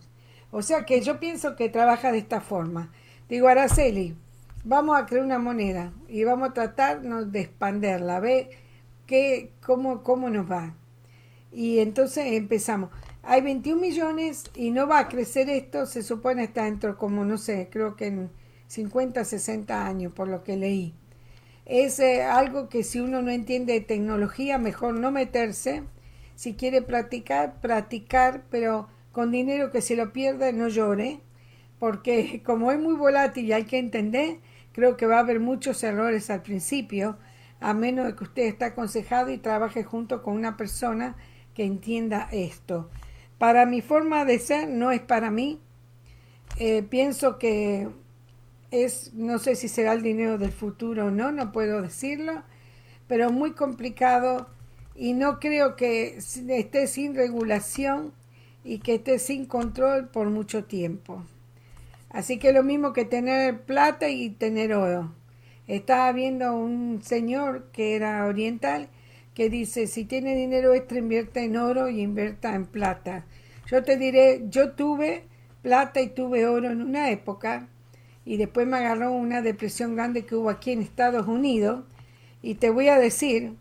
O sea que yo pienso que trabaja de esta forma. Digo, Araceli, vamos a crear una moneda y vamos a tratarnos de expanderla, ve qué, cómo, cómo nos va. Y entonces empezamos. Hay 21 millones y no va a crecer esto, se supone está dentro como, no sé, creo que en 50, 60 años, por lo que leí. Es eh, algo que si uno no entiende de tecnología, mejor no meterse, Si quiere practicar, practicar, pero con dinero que se lo pierda, no llore, porque <laughs> como es muy volátil y hay que entender, creo que va a haber muchos errores al principio, a menos de que usted esté aconsejado y trabaje junto con una persona que entienda esto. Para mi forma de ser, no es para mí. Eh, pienso que es, no sé si será el dinero del futuro o no, no puedo decirlo, pero muy complicado y no creo que esté sin regulación y que esté sin control por mucho tiempo. Así que lo mismo que tener plata y tener oro. Estaba viendo un señor que era oriental que dice, si tiene dinero extra, invierta en oro y invierta en plata. Yo te diré, yo tuve plata y tuve oro en una época y después me agarró una depresión grande que hubo aquí en Estados Unidos y te voy a decir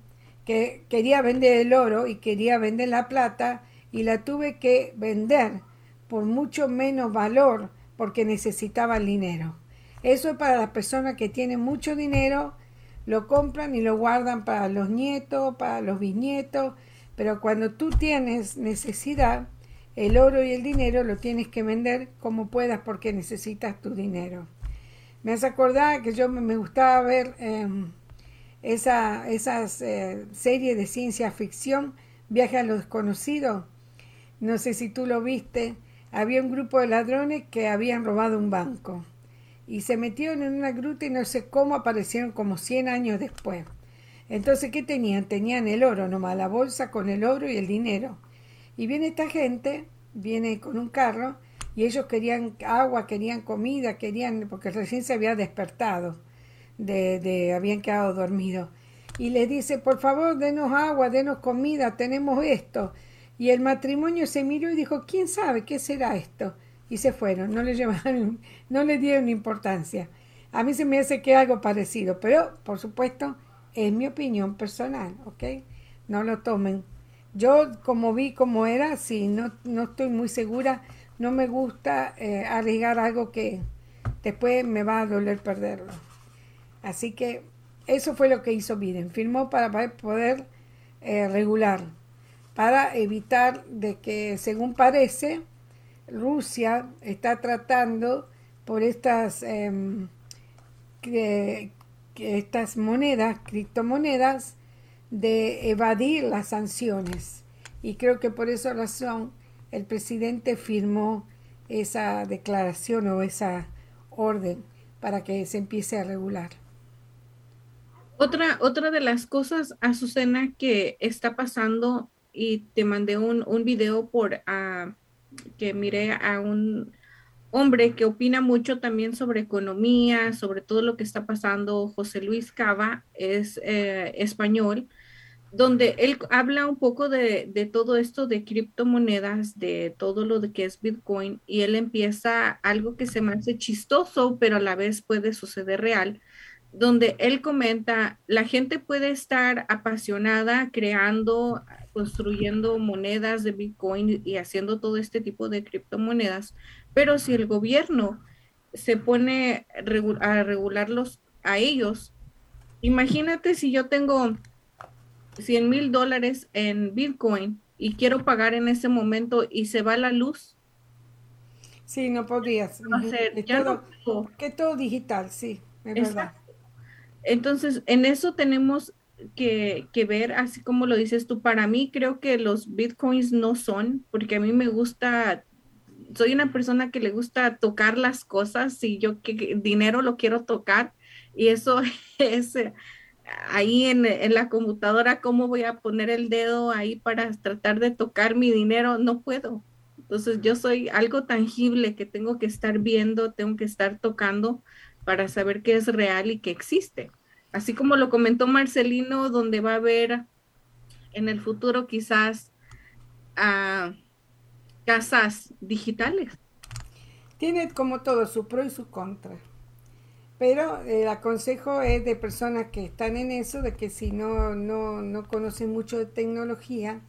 que quería vender el oro y quería vender la plata y la tuve que vender por mucho menos valor porque necesitaba el dinero. Eso es para las personas que tienen mucho dinero, lo compran y lo guardan para los nietos, para los bisnietos, pero cuando tú tienes necesidad, el oro y el dinero lo tienes que vender como puedas porque necesitas tu dinero. Me has acordado que yo me gustaba ver em, esa, esas eh, serie de ciencia ficción, Viaje a lo desconocido. No sé si tú lo viste. Había un grupo de ladrones que habían robado un banco y se metieron en una gruta y no sé cómo aparecieron como 100 años después. Entonces, ¿qué tenían? Tenían el oro, nomás la bolsa con el oro y el dinero. Y viene esta gente, viene con un carro y ellos querían agua, querían comida, querían, porque recién se había despertado, de, de habían quedado dormidos. Y le dice, por favor, denos agua, denos comida, tenemos esto. Y el matrimonio se miró y dijo, ¿quién sabe qué será esto? Y se fueron, no le llevaron, no le dieron importancia. A mí se me hace que algo parecido, pero por supuesto es mi opinión personal, ¿ok? No lo tomen. Yo como vi cómo era, sí, no, no estoy muy segura no me gusta eh, arriesgar algo que después me va a doler perderlo. Así que eso fue lo que hizo Biden. Firmó para poder eh, regular, para evitar de que, según parece, Rusia está tratando por estas, em, estas monedas, criptomonedas, de evadir las sanciones. Y creo que por esa razón el presidente firmó esa declaración o esa orden para que se empiece a regular. Otra, otra de las cosas, Azucena, que está pasando, y te mandé un, un video por uh, que miré a un hombre que opina mucho también sobre economía, sobre todo lo que está pasando. José Luis Cava es eh, español donde él habla un poco de, todo esto de criptomonedas, de todo lo de que es Bitcoin, y él empieza algo que se me hace chistoso, pero a la vez puede suceder real, donde él comenta, la gente puede estar apasionada creando, construyendo monedas de Bitcoin y haciendo todo este tipo de criptomonedas, pero si el gobierno se pone a regularlos a ellos, imagínate si yo tengo 100 mil dólares en Bitcoin y quiero pagar en ese momento y se va la luz. Sí, no podrías. que todo digital, sí, es verdad. Entonces, en eso tenemos que, que, ver, así como lo dices tú, para mí creo que los bitcoins no son, porque a mí me gusta, soy una persona que le gusta tocar las cosas y yo que dinero lo quiero tocar y eso <laughs> es ahí en, la computadora, ¿cómo voy a poner el dedo ahí para tratar de tocar mi dinero? No puedo. Entonces yo soy algo tangible que tengo que estar viendo, tengo que estar tocando para saber que es real y que existe. Así como lo comentó Marcelino, donde va a haber en el futuro quizás ah, casas digitales. Tiene como todo su pro y su contra. Pero el aconsejo es de personas que están en eso, de que si no, no, no conocen mucho de tecnología,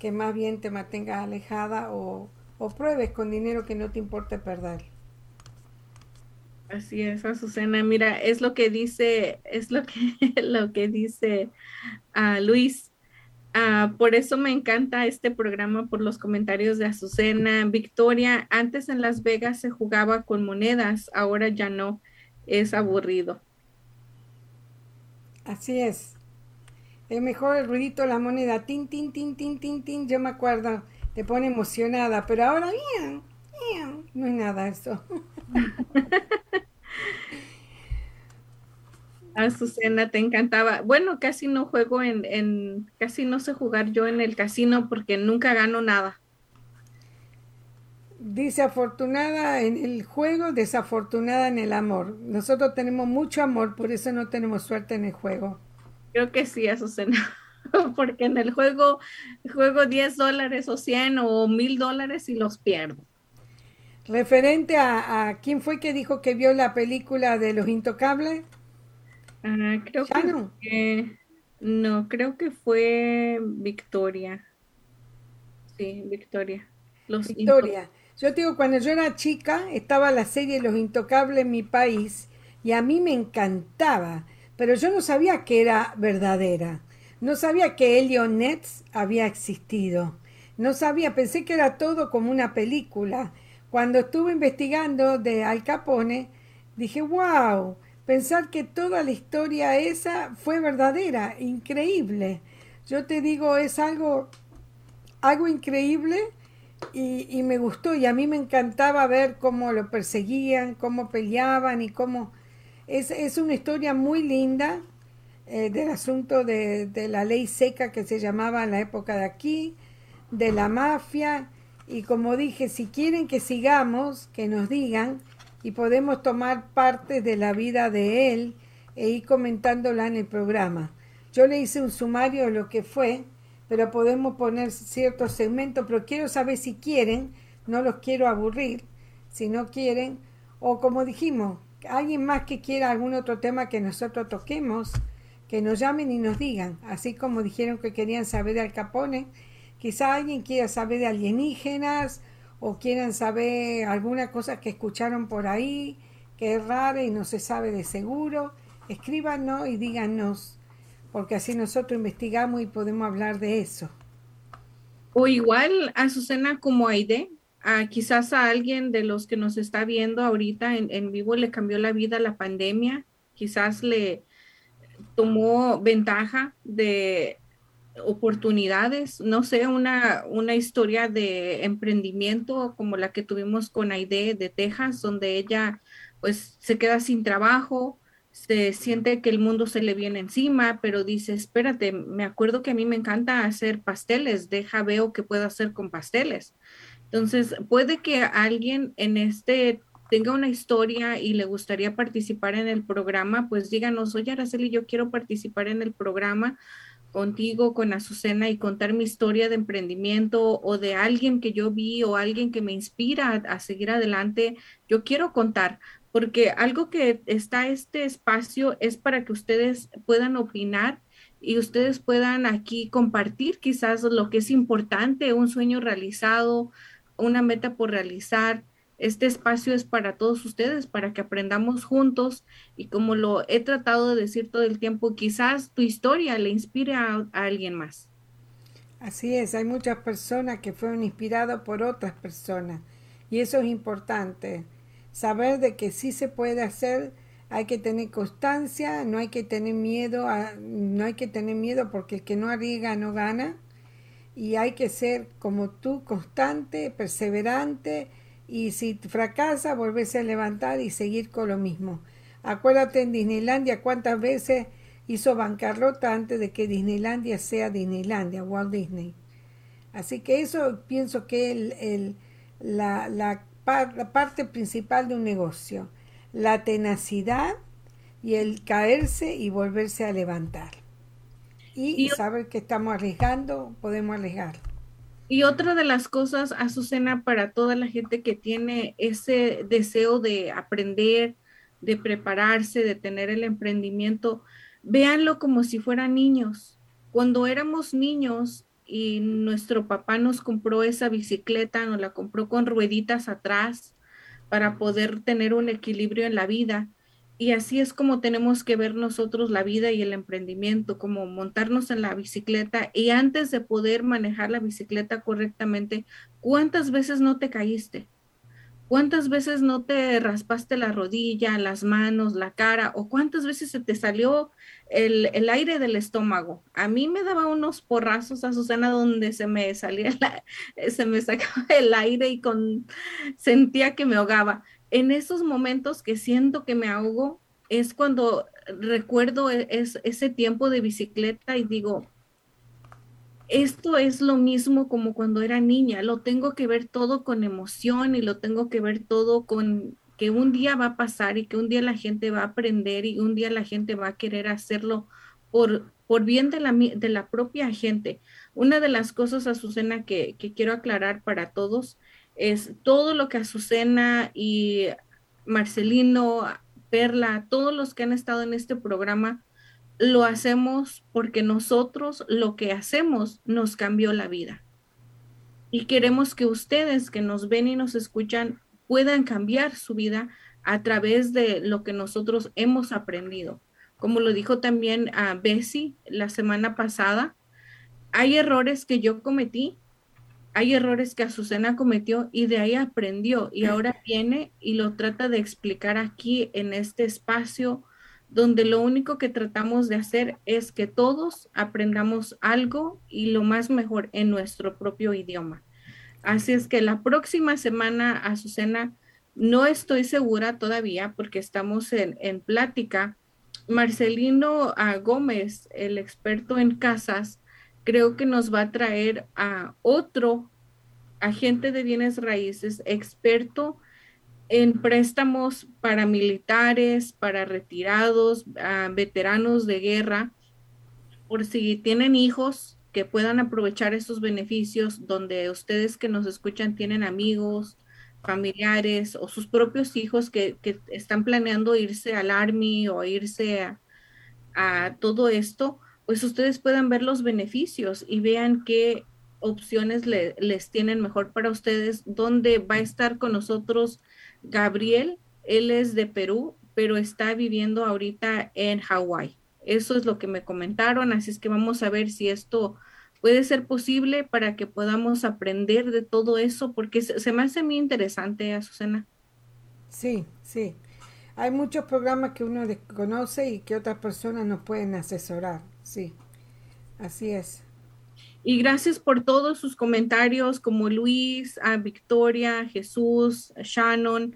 que más bien te mantengas alejada o, o pruebes con dinero que no te importe perder. Así es, Azucena. Mira, es lo que dice, es lo que, <laughs> lo que dice ah, Luis. Ah, por eso me encanta este programa, por los comentarios de Azucena. Victoria, antes en Las Vegas se jugaba con monedas, ahora ya no, es aburrido. Así es. Es mejor el ruidito de la moneda, tin, tin, tin, tin, tin, tin, yo me acuerdo, te pone emocionada, pero ahora bien, no es nada eso. <laughs> Azucena, te encantaba. Bueno, casi no juego en, en, casi no sé jugar yo en el casino porque nunca gano nada. Dice afortunada en el juego, desafortunada en el amor. Nosotros tenemos mucho amor, por eso no tenemos suerte en el juego. Creo que sí, Azucena, <laughs> porque en el juego juego 10 dólares o 100 o 1000 dólares y los pierdo. Referente a, a quién fue que dijo que vio la película de Los Intocables. Ah, creo que no, creo que fue Victoria. Sí, Victoria. Los Victoria. Yo digo, cuando yo era chica, estaba la serie Los Intocables en mi país y a mí me encantaba, pero yo no sabía que era verdadera. No sabía que Elio Nets había existido. No sabía, pensé que era todo como una película. Cuando estuve investigando de Al Capone, dije, wow, pensar que toda la historia esa fue verdadera, increíble. Yo te digo, es algo, algo increíble y, me gustó y a mí me encantaba ver cómo lo perseguían, cómo peleaban y cómo... Es, es una historia muy linda eh, del asunto de, de la ley seca que se llamaba en la época de aquí, de la mafia y como dije, si quieren que sigamos, que nos digan, y podemos tomar parte de la vida de él e ir comentándola en el programa. Yo le hice un sumario de lo que fue, pero podemos poner ciertos segmentos, pero quiero saber si quieren, no los quiero aburrir, si no quieren, o como dijimos, alguien más que quiera algún otro tema que nosotros toquemos, que nos llamen y nos digan, así como dijeron que querían saber de Al Capone, quizá alguien quiera saber de alienígenas, o quieran saber alguna cosa que escucharon por ahí, que es rara y no se sabe de seguro, escríbanos y díganos, porque así nosotros investigamos y podemos hablar de eso. O igual, Azucena, como Aide, a, quizás a alguien de los que nos está viendo ahorita en, en vivo le cambió la vida la pandemia, quizás le tomó ventaja de oportunidades, no sé, una, una historia de emprendimiento como la que tuvimos con Aide de Texas, donde ella pues se queda sin trabajo, se siente que el mundo se le viene encima, pero dice, espérate, me acuerdo que a mí me encanta hacer pasteles, deja veo qué puedo hacer con pasteles. Entonces, puede que alguien en este tenga una historia y le gustaría participar en el programa, pues díganos, oye Araceli, yo quiero participar en el programa contigo, con Azucena y contar mi historia de emprendimiento o de alguien que yo vi o alguien que me inspira a, seguir adelante, yo quiero contar, porque algo que está este espacio es para que ustedes puedan opinar y ustedes puedan aquí compartir quizás lo que es importante, un sueño realizado, una meta por realizar, este espacio es para todos ustedes, para que aprendamos juntos y como lo he tratado de decir todo el tiempo, quizás tu historia le inspire a, alguien más. Así es, hay muchas personas que fueron inspiradas por otras personas y eso es importante, saber de que sí se puede hacer, hay que tener constancia, no hay que tener miedo, no hay que tener miedo porque el que no arriesga no gana y hay que ser como tú, constante, perseverante, y si fracasa, volverse a levantar y seguir con lo mismo. Acuérdate en Disneylandia cuántas veces hizo bancarrota antes de que Disneylandia sea Disneylandia, Walt Disney. Así que eso pienso que es el, la, la, la parte principal de un negocio, la tenacidad y el caerse y volverse a levantar. Y, y saber que estamos arriesgando, podemos arriesgar. Y otra de las cosas, Azucena, para toda la gente que tiene ese deseo de aprender, de prepararse, de tener el emprendimiento, véanlo como si fueran niños. Cuando éramos niños y nuestro papá nos compró esa bicicleta, nos la compró con rueditas atrás para poder tener un equilibrio en la vida. Y así es como tenemos que ver nosotros la vida y el emprendimiento, como montarnos en la bicicleta y antes de poder manejar la bicicleta correctamente, ¿cuántas veces no te caíste? ¿Cuántas veces no te raspaste la rodilla, las manos, la cara? ¿O cuántas veces se te salió el, aire del estómago? A mí me daba unos porrazos a Susana donde se me salía, <laughs> se me sacaba el aire y sentía que me ahogaba. En esos momentos que siento que me ahogo, es cuando recuerdo e, ese tiempo de bicicleta y digo, esto es lo mismo como cuando era niña, lo tengo que ver todo con emoción y lo tengo que ver todo con que un día va a pasar y que un día la gente va a aprender y un día la gente va a querer hacerlo por, por bien de la, de la propia gente. Una de las cosas, Azucena, que, que quiero aclarar para todos es todo lo que Azucena y Marcelino, Perla, todos los que han estado en este programa, lo hacemos porque nosotros lo que hacemos nos cambió la vida. Y queremos que ustedes que nos ven y nos escuchan puedan cambiar su vida a través de lo que nosotros hemos aprendido. Como lo dijo también a Bessie la semana pasada, hay errores que yo cometí, hay errores que Azucena cometió y de ahí aprendió y ahora viene y lo trata de explicar aquí en este espacio donde lo único que tratamos de hacer es que todos aprendamos algo y lo más mejor en nuestro propio idioma. Así es que la próxima semana, Azucena, no estoy segura todavía porque estamos en, plática. Marcelino Gómez, el experto en casas, creo que nos va a traer a otro agente de bienes raíces experto en préstamos para militares, para retirados, veteranos de guerra, por si tienen hijos que puedan aprovechar estos beneficios, donde ustedes que nos escuchan tienen amigos, familiares o sus propios hijos que, están planeando irse al Army o irse a, todo esto, pues ustedes puedan ver los beneficios y vean qué opciones les tienen mejor para ustedes, dónde va a estar con nosotros Gabriel, él es de Perú, pero está viviendo ahorita en Hawái. Eso es lo que me comentaron, así es que vamos a ver si esto puede ser posible para que podamos aprender de todo eso, porque se, me hace muy interesante, Azucena. Sí, sí. Hay muchos programas que uno desconoce y que otras personas nos pueden asesorar. Sí, así es. Y gracias por todos sus comentarios, como Luis, a Victoria, Jesús, Shannon,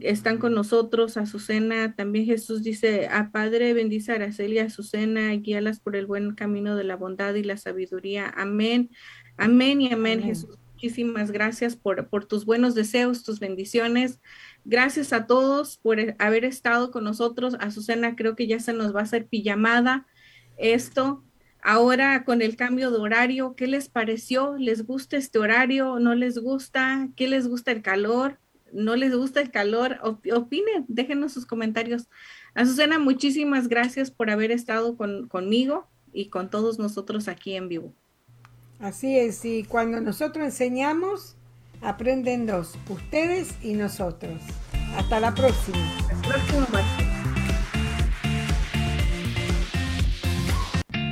están con nosotros, Azucena, también Jesús dice, a Padre bendice a Araceli y a Azucena, guíalas por el buen camino de la bondad y la sabiduría. Amén, amén y amén, Jesús. Muchísimas gracias por, por tus buenos deseos, tus bendiciones. Gracias a todos por haber estado con nosotros. Azucena, creo que ya se nos va a hacer pijamada esto. Ahora con el cambio de horario, ¿qué les pareció? ¿Les gusta este horario? ¿No les gusta? ¿Qué les gusta el calor? ¿No les gusta el calor? opinen, déjenos sus comentarios. Azucena, muchísimas gracias por haber estado conmigo y con todos nosotros aquí en vivo. Así es, y cuando nosotros enseñamos, aprenden dos, ustedes y nosotros. Hasta la próxima. Hasta la próxima.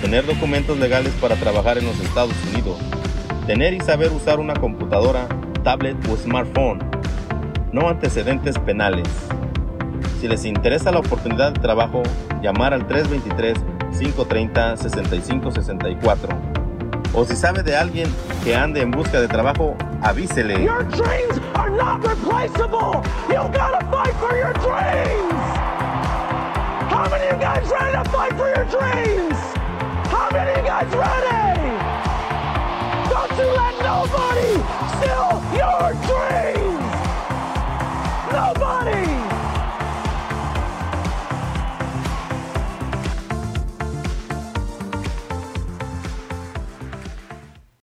tener documentos legales para trabajar en los Estados Unidos, tener y saber usar una computadora, tablet o smartphone, no antecedentes penales. Si les interesa la oportunidad de trabajo, llamar al 323-530-6564. O si sabe de alguien que ande en busca de trabajo, avísele. Your dreams are not replaceable. You gotta fight for your dreams. How many of you guys ready to fight for your dreams? How many of you guys ready? Don't you let nobody steal your dreams! Nobody!